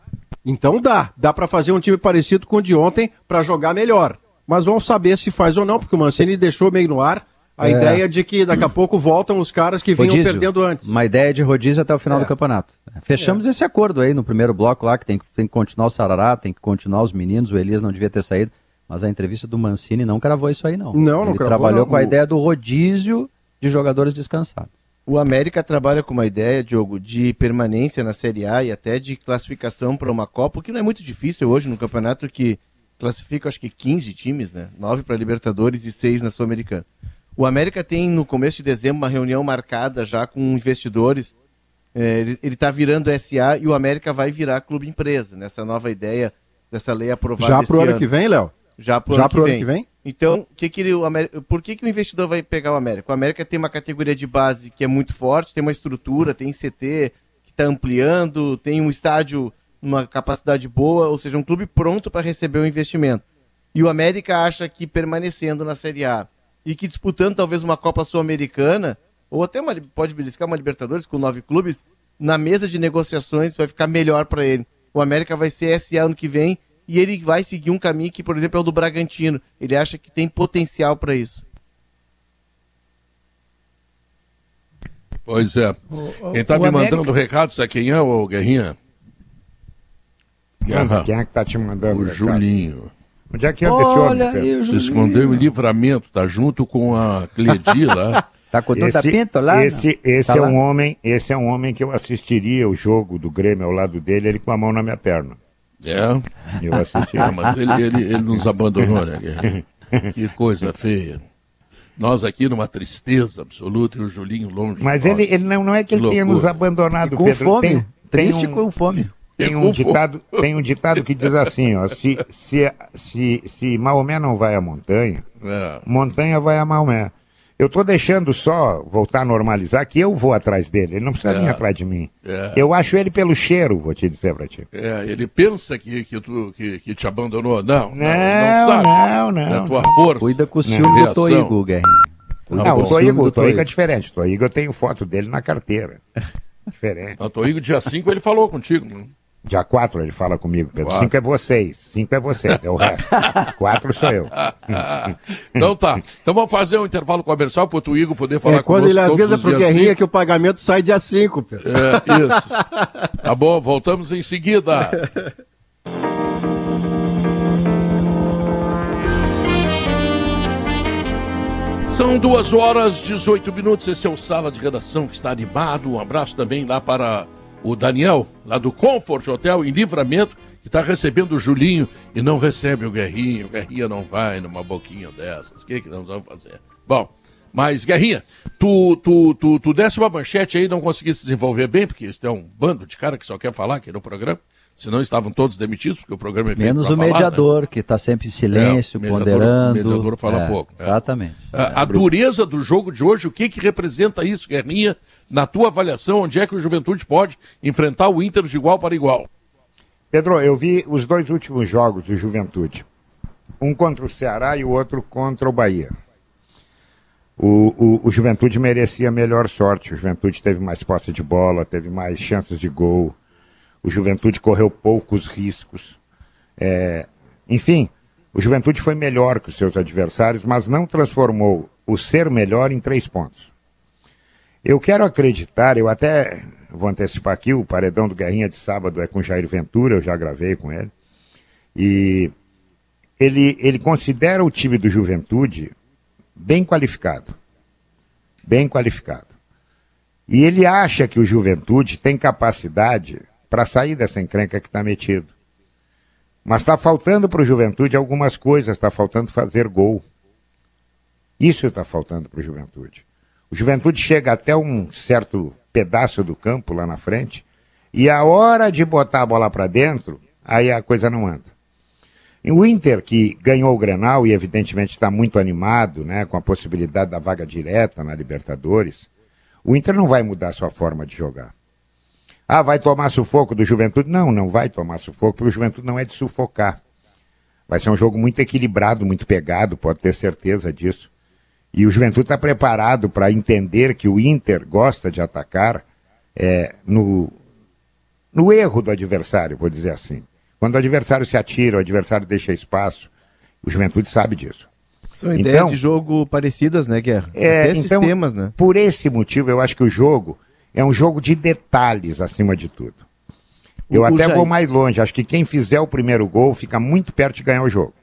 Então dá. Dá para fazer um time parecido com o de ontem para jogar melhor. Mas vamos saber se faz ou não, porque o Mancini deixou meio no ar a é. ideia de que daqui a pouco voltam os caras que vinham rodízio. perdendo antes. Uma ideia de rodízio até o final é. do campeonato. Fechamos é. esse acordo aí no primeiro bloco lá, que tem, tem que continuar o Sarará, tem que continuar os meninos, o Elias não devia ter saído. Mas a entrevista do Mancini não cravou isso aí, não. Não, Ele não trabalhou não. com a ideia do rodízio de jogadores descansados. O América trabalha com uma ideia, Diogo, de permanência na Série A e até de classificação para uma Copa, o que não é muito difícil hoje no campeonato que classifica acho que 15 times, né? 9 para Libertadores e 6 na Sul-Americana. O América tem no começo de dezembro uma reunião marcada já com investidores. É, ele está virando SA e o América vai virar clube empresa nessa nova ideia dessa lei aprovada. Já para o ano que vem, Léo? Já para o ano, ano, que vem. Então, que que ele, o América, por que, que o investidor vai pegar o América? O América tem uma categoria de base que é muito forte, tem uma estrutura, tem CT que está ampliando, tem um estádio uma capacidade boa, ou seja, um clube pronto para receber o investimento. E o América acha que permanecendo na Série A e que disputando talvez uma Copa Sul-Americana, ou até uma, pode beliscar uma Libertadores com nove clubes, na mesa de negociações vai ficar melhor para ele. O América vai ser SA ano que vem e ele vai seguir um caminho que, por exemplo, é o do Bragantino. Ele acha que tem potencial para isso. Pois é. O, quem está me América... mandando o recado, sabe quem é, ô Guerrinha? Guerra. Quem é que tá te mandando o, o Julinho. Onde é que anda esse homem? Se escondeu em livramento, tá junto com a Cledi lá. Tá com toda pinto lá? Esse, esse tá é lá? um homem, esse é um homem que eu assistiria o jogo do Grêmio ao lado dele, ele com a mão na minha perna. É? Eu assistiria. É, mas ele, ele, ele nos abandonou, né? Que coisa feia. Nós aqui numa tristeza absoluta e o Julinho longe. Mas ele, ele não, não é que ele tenha nos abandonado, e com Pedro. Fome. Tem, Triste um... com fome. Tem um, ditado, tem um ditado que diz assim, ó, se, se, se, se Maomé não vai à montanha, é. montanha vai a Maomé. Eu estou deixando só voltar a normalizar que eu vou atrás dele. Ele não precisa é, vir atrás de mim. É. Eu acho ele pelo cheiro, vou te dizer para ti. É, ele pensa que, que, tu, que, que te abandonou. Não, não, não, não sabe. Não, não. É a tua força. Cuida com o ciúme do Toigo, Guerrinho. Não, não o Toigo, o Toigo é diferente. O Toigo eu tenho foto dele na carteira. Diferente. O Toigo, dia 5, ele falou contigo. Né? Dia 4 ele fala comigo, Pedro. 5 é vocês, 5 é vocês, é o resto. 4 sou eu. então tá. Então vamos fazer um intervalo comercial para o Tuigo poder falar é, quando ele avisa pro Guerrinha que o pagamento sai dia 5, Pedro. É, isso. Tá bom, voltamos em seguida. São duas horas 18 minutos. Esse é o Sala de Redação que está animado. Um abraço também lá para o Daniel, lá do Comfort Hotel em Livramento, que está recebendo o Julinho e não recebe o Guerrinho. O Guerrinha não vai numa boquinha dessas. O que, que nós vamos fazer? Bom, mas Guerrinha, tu, tu, tu, tu uma manchete aí não conseguisse se desenvolver bem, porque isso é um bando de cara que só quer falar aqui no programa. Senão estavam todos demitidos, porque o programa é feito Menos o falar, mediador, né? que está sempre em silêncio, é, o mediador, ponderando. O mediador fala é, pouco. É. Exatamente. A, a dureza do jogo de hoje, o que, que representa isso, Guerrinha? Na tua avaliação, onde é que o Juventude pode enfrentar o Inter de igual para igual? Pedro, eu vi os dois últimos jogos do Juventude. Um contra o Ceará e o outro contra o Bahia. O, o, o Juventude merecia melhor sorte. O Juventude teve mais posse de bola, teve mais chances de gol. O Juventude correu poucos riscos. É, enfim, o Juventude foi melhor que os seus adversários, mas não transformou o ser melhor em três pontos. Eu quero acreditar, eu até vou antecipar aqui, o paredão do Guerrinha de sábado é com Jair Ventura, eu já gravei com ele. E ele, ele considera o time do Juventude bem qualificado. Bem qualificado. E ele acha que o Juventude tem capacidade para sair dessa encrenca que está metido. Mas está faltando para o Juventude algumas coisas, está faltando fazer gol. Isso está faltando para o Juventude. O Juventude chega até um certo pedaço do campo lá na frente, e a hora de botar a bola para dentro, aí a coisa não anda. E o Inter, que ganhou o Grenal e evidentemente está muito animado né, com a possibilidade da vaga direta na Libertadores, o Inter não vai mudar sua forma de jogar. Ah, vai tomar sufoco do Juventude? Não, não vai tomar sufoco, porque o Juventude não é de sufocar. Vai ser um jogo muito equilibrado, muito pegado, pode ter certeza disso. E o Juventude está preparado para entender que o Inter gosta de atacar é, no, no erro do adversário, vou dizer assim. Quando o adversário se atira, o adversário deixa espaço, o Juventude sabe disso. São ideias então, de jogo parecidas, né, Guerra? É, Até então, sistemas, né? Por esse motivo, eu acho que o jogo é um jogo de detalhes acima de tudo. Eu o, até o Jair... vou mais longe. Acho que quem fizer o primeiro gol fica muito perto de ganhar o jogo.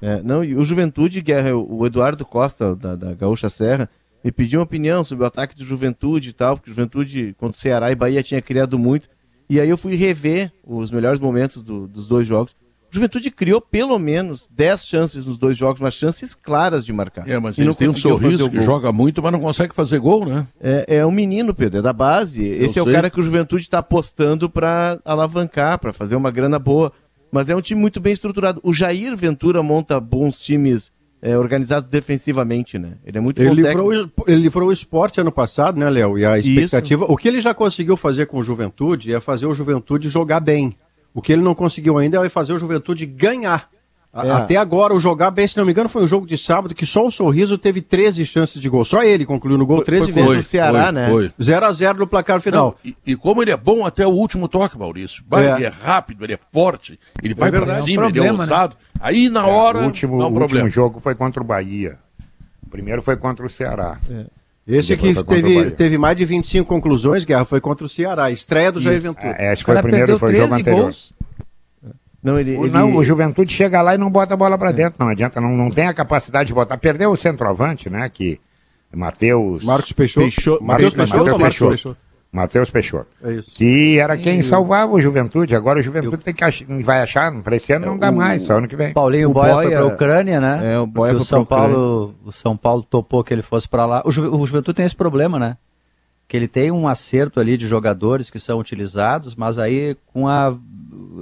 É, não, e o Juventude, Guerra, o Eduardo Costa, da, da Gaúcha Serra, me pediu uma opinião sobre o ataque do Juventude e tal, porque o Juventude contra o Ceará e Bahia tinha criado muito. E aí eu fui rever os melhores momentos do, dos dois jogos. O Juventude criou pelo menos 10 chances nos dois jogos, mas chances claras de marcar. É, mas eles têm um sorriso que joga muito, mas não consegue fazer gol, né? É, é um menino, Pedro, é da base. Eu Esse sei. é o cara que o Juventude está apostando para alavancar, para fazer uma grana boa. Mas é um time muito bem estruturado. O Jair Ventura monta bons times é, organizados defensivamente, né? Ele é muito ele livrou, ele livrou o esporte ano passado, né, Léo? E a expectativa. Isso. O que ele já conseguiu fazer com o Juventude é fazer o Juventude jogar bem. O que ele não conseguiu ainda é fazer o Juventude ganhar. É. Até agora, o jogar bem, se não me engano, foi um jogo de sábado que só o Sorriso teve 13 chances de gol. Só ele concluiu no gol 13 foi, vezes. Foi, o Ceará, foi, né? 0x0 no placar final. Não, e, e, como ele é bom até o último toque, Maurício. É. Ele é rápido, ele é forte, ele é vai verdade, pra cima, é um problema, ele é ousado. Né? Aí na hora. o último, não, o último jogo foi contra o Bahia. O primeiro foi contra o Ceará. É. Esse aqui teve, teve mais de 25 conclusões, Guerra, foi contra o Ceará. Estreia do Jair Ventura. É, acho que foi o primeiro, foi o jogo anterior. Gols. Não, ele, o, ele... não, o Juventude chega lá e não bota a bola para é. dentro, não adianta, não, não tem a capacidade de botar. Perdeu o centroavante, né? Que Matheus. Marcos Peixoto. Peixoto. Matheus Peixoto. Peixoto. Peixoto. Matheus Peixoto. É isso. Que era quem e salvava o Juventude. Agora o Juventude eu... tem que ach... vai achar, para esse ano não dá o... mais, só ano que vem. Paulinho o Boia, Boia foi para a Ucrânia, né? É, o Boia foi o São Paulo, o São Paulo topou que ele fosse para lá. O, Ju... o Juventude tem esse problema, né? Que ele tem um acerto ali de jogadores que são utilizados, mas aí com a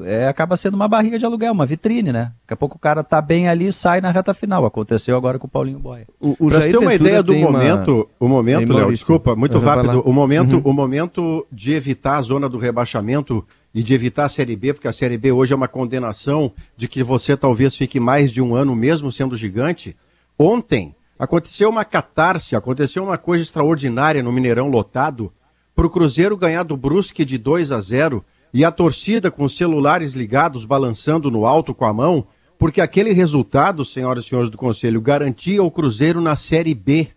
é, acaba sendo uma barriga de aluguel, uma vitrine, né? Daqui a pouco o cara tá bem ali e sai na reta final. Aconteceu agora com o Paulinho Boia. O, o pra ter uma ideia do momento, uma... o momento, Léo, desculpa, muito rápido, o momento, uhum. o momento de evitar a zona do rebaixamento e de evitar a Série B, porque a Série B hoje é uma condenação de que você talvez fique mais de um ano mesmo sendo gigante. Ontem aconteceu uma catarse, aconteceu uma coisa extraordinária no Mineirão lotado, para o Cruzeiro ganhar do Brusque de 2 a 0 e a torcida com os celulares ligados, balançando no alto com a mão, porque aquele resultado, senhoras e senhores do Conselho, garantia o Cruzeiro na Série B.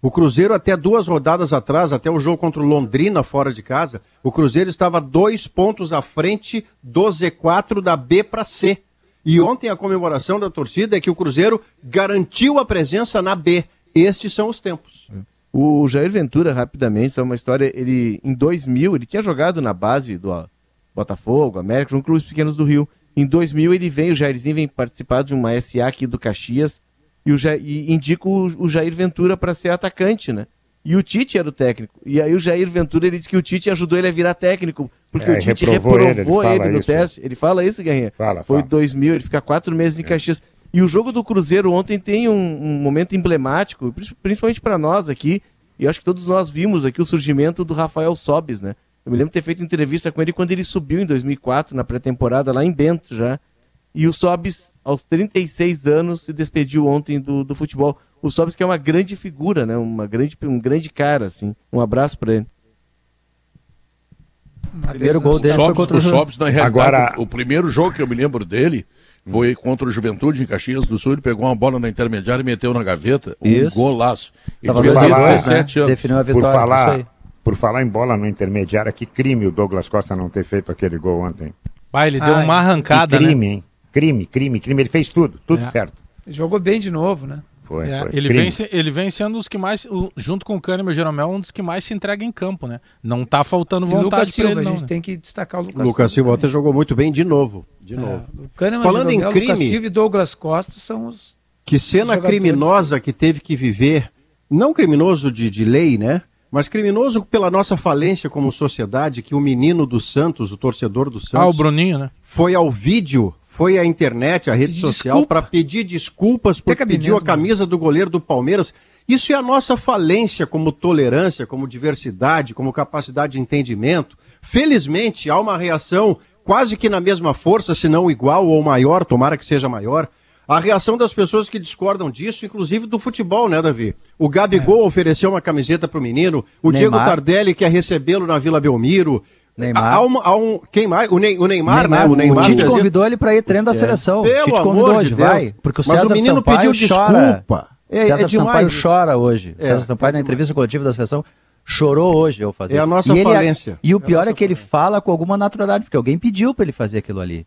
O Cruzeiro, até duas rodadas atrás, até o jogo contra o Londrina fora de casa, o Cruzeiro estava dois pontos à frente do Z4 da B para C. E ontem a comemoração da torcida é que o Cruzeiro garantiu a presença na B. Estes são os tempos. O Jair Ventura, rapidamente, é uma história, ele em 2000, ele tinha jogado na base do Botafogo, América, um clubes pequenos do Rio. Em 2000 ele vem, o Jairzinho vem participar de uma SA aqui do Caxias e, o Jair, e indica o, o Jair Ventura para ser atacante, né? E o Tite era o técnico. E aí o Jair Ventura ele disse que o Tite ajudou ele a virar técnico, porque é, o Tite reprovou, reprovou ele, ele, ele no isso. teste. Ele fala isso, Guerrinha? Fala, Foi fala. 2000, ele fica quatro meses em é. Caxias. E o jogo do Cruzeiro ontem tem um, um momento emblemático, principalmente para nós aqui, e acho que todos nós vimos aqui o surgimento do Rafael Sobes, né? Eu me lembro de ter feito entrevista com ele quando ele subiu em 2004, na pré-temporada, lá em Bento já. E o Sobis, aos 36 anos, se despediu ontem do, do futebol. O Sobis que é uma grande figura, né? Uma grande, um grande cara, assim. Um abraço para ele. O primeiro gol dele Sobs, foi contra o Sobis, na realidade, Agora... o primeiro jogo que eu me lembro dele foi contra o Juventude em Caxias do Sul. Ele pegou uma bola na intermediária e meteu na gaveta. Um Isso. golaço. Ele Tava 17 né? anos. Definiu a vitória. Por falar, por falar em bola no intermediário, que crime o Douglas Costa não ter feito aquele gol ontem. Pai, ele deu Ai, uma arrancada, crime, né? hein? Crime, crime, crime. Ele fez tudo, tudo é. certo. Jogou bem de novo, né? Foi, é, foi. Ele, vem, ele vem sendo os que mais, junto com o Kahneman e o Jeromel, um dos que mais se entrega em campo, né? Não tá faltando vontade Lucas Silva, ele, não, a gente né? tem que destacar o Lucas, Lucas Silva. ontem jogou muito bem de novo. De é, novo. O Kahneman, Falando Jeromel, em crime, Lucas Silva e Douglas Costa são os. Que cena criminosa que teve que viver, não criminoso de, de lei, né? Mas criminoso pela nossa falência como sociedade, que o menino do Santos, o torcedor do Santos. Ah, o Bruninho, né? Foi ao vídeo, foi à internet, à rede Desculpa. social, para pedir desculpas porque pediu a camisa do goleiro do Palmeiras. Isso é a nossa falência como tolerância, como diversidade, como capacidade de entendimento. Felizmente, há uma reação quase que na mesma força, se não igual ou maior, tomara que seja maior, a reação das pessoas que discordam disso, inclusive do futebol, né, Davi? O Gabigol é. ofereceu uma camiseta para o menino, o Neymar. Diego Tardelli quer recebê-lo na Vila Belmiro. Neymar. Há, um, há um, quem mais? O, Ney, o Neymar, Neymar, né? O Neymar. O Tite convidou ele para ir treino da é. seleção. Pelo Tite convidou hoje, de vai. Porque o César Mas o menino Sampaio pediu chora. desculpa. É, César é Sampaio chora hoje. É, César Sampaio, na entrevista coletiva da seleção, chorou hoje ao fazer. É a nossa e falência. Ele, e o pior é, é que ele fala com alguma naturalidade, porque alguém pediu para ele fazer aquilo ali.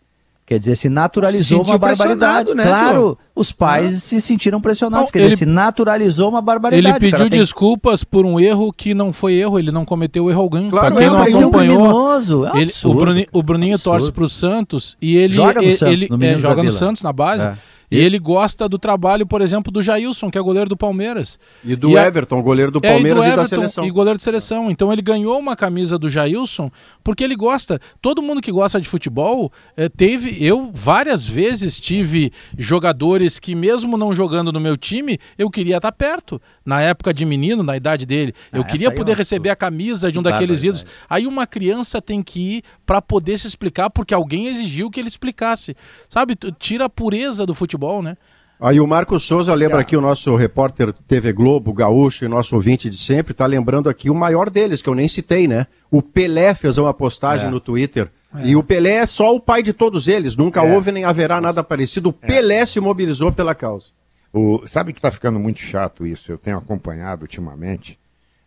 Quer dizer, se naturalizou se uma barbaridade. Né, claro, os pais ah. se sentiram pressionados. Não, quer ele, dizer, se naturalizou uma barbaridade. Ele pediu desculpas tem... por um erro que não foi erro, ele não cometeu erro algum. Claro, quem não acompanhou. É um ele, o, Bruninho, o Bruninho torce para o Santos e ele joga no, ele, Santos, ele, no é, joga no Santos na base. É. E ele gosta do trabalho, por exemplo, do Jailson, que é goleiro do Palmeiras. E do e Everton, a... goleiro do Palmeiras é, e, do Everton, e da seleção. E goleiro de seleção. Então ele ganhou uma camisa do Jailson porque ele gosta. Todo mundo que gosta de futebol é, teve. Eu várias vezes tive jogadores que, mesmo não jogando no meu time, eu queria estar perto. Na época de menino, na idade dele. Ah, eu queria poder receber a camisa de um daqueles ídolos. Aí uma criança tem que ir para poder se explicar porque alguém exigiu que ele explicasse. Sabe? Tira a pureza do futebol futebol, né? Aí o Marcos Souza lembra aqui o nosso repórter TV Globo, gaúcho e nosso ouvinte de sempre, tá lembrando aqui o maior deles, que eu nem citei, né? O Pelé fez uma postagem é. no Twitter. É. E o Pelé é só o pai de todos eles, nunca é. houve nem haverá nada parecido. O é. Pelé se mobilizou pela causa. O, sabe que está ficando muito chato isso, eu tenho acompanhado ultimamente.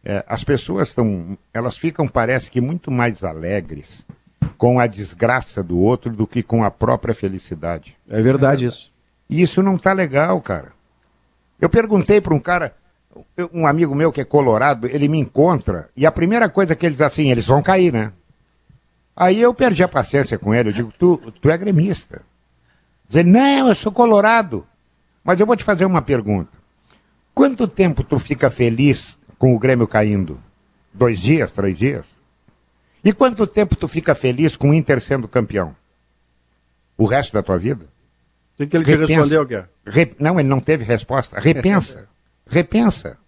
É, as pessoas estão, elas ficam, parece que, muito mais alegres com a desgraça do outro do que com a própria felicidade. É verdade isso. E isso não tá legal, cara. Eu perguntei para um cara, um amigo meu que é colorado, ele me encontra, e a primeira coisa que ele diz assim, eles vão cair, né? Aí eu perdi a paciência com ele, eu digo, tu, tu é gremista. Dizer, não, eu sou colorado. Mas eu vou te fazer uma pergunta. Quanto tempo tu fica feliz com o Grêmio caindo? Dois dias, três dias? E quanto tempo tu fica feliz com o Inter sendo campeão? o resto da tua vida? O que ele Repensa. te respondeu, Guerra? Re... Não, ele não teve resposta. Repensa. Repensa.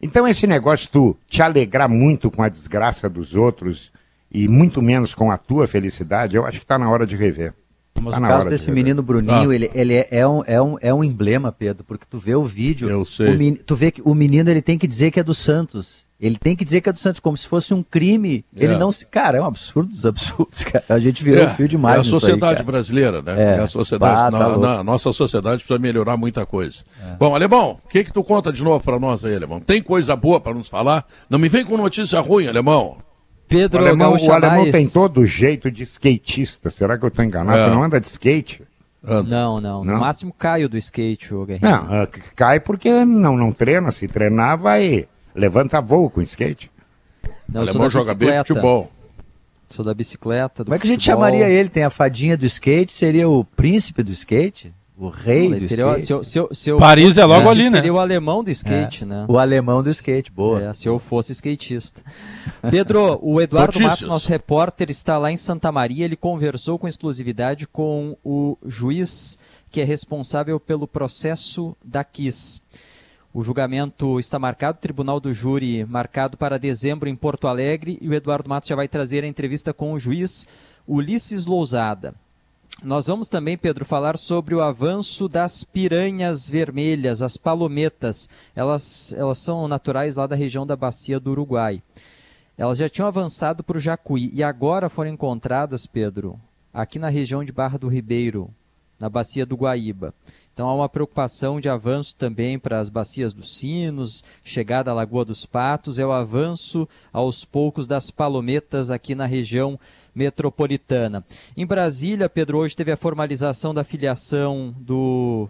Então esse negócio de tu te alegrar muito com a desgraça dos outros e muito menos com a tua felicidade, eu acho que está na hora de rever. Mas tá o caso desse de menino Bruninho, ah. ele, ele é, é, um, é, um, é um emblema, Pedro, porque tu vê o vídeo, eu sei. Men... tu vê que o menino ele tem que dizer que é do Santos. Ele tem que dizer que é do Santos, como se fosse um crime. É. Ele não se. Cara, é um absurdo dos absurdos, cara. A gente virou é, fio demais. É a sociedade aí, brasileira, né? É, é a sociedade. Bah, tá na, na, nossa sociedade precisa melhorar muita coisa. É. Bom, Alemão, o que, que tu conta de novo para nós aí, Alemão? Tem coisa boa para nos falar? Não me vem com notícia ruim, Alemão. Pedro o alemão, o alemão tem todo jeito de skatista. Será que eu estou enganado? É. Não anda de skate? Anda. Não, não, não. No máximo caio do skate, o Guerreiro. Não, cai porque não, não treina. Se treinar, vai. Levanta voo com skate. Não, alemão joga bem futebol. Sou da bicicleta. Como é que a gente chamaria ele? Tem a fadinha do skate, seria o príncipe do skate? O rei do seria skate. Se eu, se eu, se eu Paris é logo ali, né? Seria o alemão do skate, é. né? O alemão do skate, boa. É, se eu fosse skatista. Pedro, o Eduardo. Matos, nosso repórter, está lá em Santa Maria. Ele conversou com exclusividade com o juiz que é responsável pelo processo da KIS. O julgamento está marcado, Tribunal do Júri marcado para dezembro em Porto Alegre e o Eduardo Matos já vai trazer a entrevista com o juiz Ulisses Lousada. Nós vamos também, Pedro, falar sobre o avanço das piranhas vermelhas, as palometas. Elas, elas são naturais lá da região da bacia do Uruguai. Elas já tinham avançado para o Jacuí e agora foram encontradas, Pedro, aqui na região de Barra do Ribeiro, na bacia do Guaíba. Então há uma preocupação de avanço também para as bacias dos Sinos, chegada à Lagoa dos Patos, é o avanço aos poucos das palometas aqui na região metropolitana. Em Brasília, Pedro, hoje teve a formalização da filiação do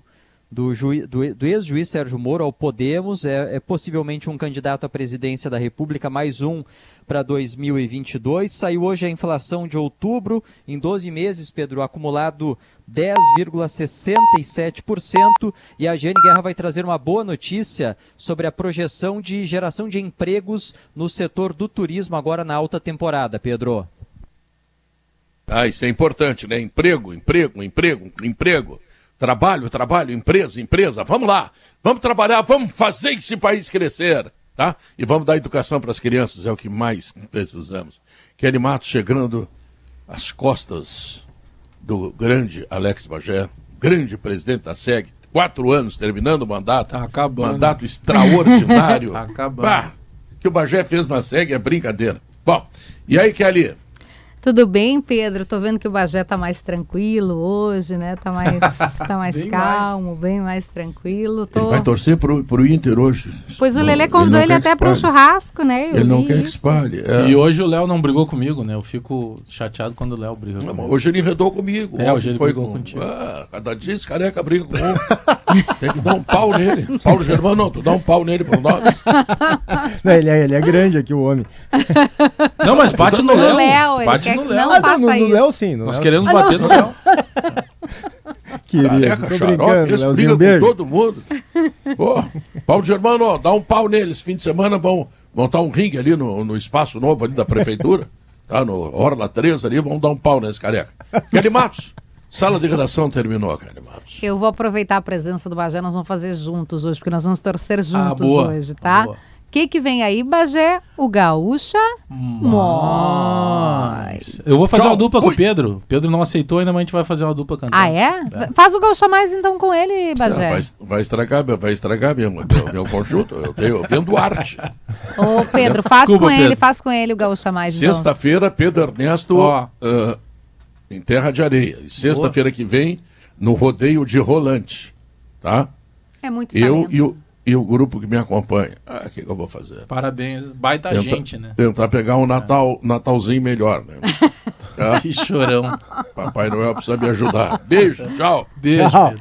do, do, do ex-juiz Sérgio Moro ao Podemos, é, é, possivelmente um candidato à presidência da República, mais um para 2022. Saiu hoje a inflação de outubro, em 12 meses, Pedro, acumulado 10,67%. E a Jane Guerra vai trazer uma boa notícia sobre a projeção de geração de empregos no setor do turismo agora na alta temporada, Pedro. Ah, isso é importante, né? Emprego, emprego, emprego, emprego. Trabalho, trabalho, empresa, empresa. Vamos lá. Vamos trabalhar, vamos fazer esse país crescer. Tá? E vamos dar educação para as crianças, é o que mais precisamos. Kelly Matos chegando às costas do grande Alex Bagé, grande presidente da SEG, quatro anos terminando o mandato. Tá acabando. Mandato extraordinário. tá acabando. Bah, que o Bagé fez na SEG é brincadeira. Bom, e aí, Kelly? Tudo bem, Pedro? Tô vendo que o Bagé tá mais tranquilo hoje, né? Tá mais, tá mais bem calmo, mais. bem mais tranquilo. Tô... Ele vai torcer pro, pro Inter hoje. Pois o Lelê convidou ele, ele até para um churrasco, né? Eu ele não quer que espalhe. É. E hoje o Léo não brigou comigo, né? Eu fico chateado quando o Léo briga não, comigo. Hoje ele enredou comigo. É, hoje ele foi brigou com... contigo. Ah, cada dia esse careca briga com. Tem que dar um pau nele. Paulo Germano, não, tu dá um pau nele pro nós. Não, ele, é, ele é grande aqui, o homem. Não, mas bate no Léo. Léo bate no Léo. Não ah, faça no, no Léo sim. No Nós Léo, queremos sim. bater no Léo. Queria, tô brincando, Léozinho, beijo. com todo mundo. Pô, Paulo Germano, ó, dá um pau neles. Fim de semana vão montar um ringue ali no, no espaço novo ali da prefeitura. tá, no Orla 3 ali, vão dar um pau nesse careca. Kelly Matos. Sala de redação terminou, Kelly Matos. Eu vou aproveitar a presença do Bagé, nós vamos fazer juntos hoje, porque nós vamos torcer ah, juntos ah, boa, hoje, tá? Boa que que vem aí, Bagé? O Gaúcha Mais. Eu vou fazer Tchau. uma dupla com o Pedro. Pedro não aceitou ainda, mas a gente vai fazer uma dupla cantando. Ah, é? é. Faz o Gaúcha Mais então com ele, Bagé. vai, vai, estragar, vai estragar meu, meu, meu conjunto. Eu, tenho, eu vendo arte. Ô, Pedro, faz Desculpa, com Pedro. ele, faz com ele o Gaúcha Mais. Então. Sexta-feira, Pedro Ernesto oh. uh, em Terra de Areia. E sexta-feira que vem, no rodeio de Rolante. Tá? É muito Eu e o e o grupo que me acompanha. Ah, o que, que, eu vou fazer? Parabéns, baita Tenta, gente, né? Tentar pegar um Natal, é. Natalzinho melhor, né? Que chorão. Papai Noel precisa me ajudar. Beijo, tchau. Beijo. Tchau.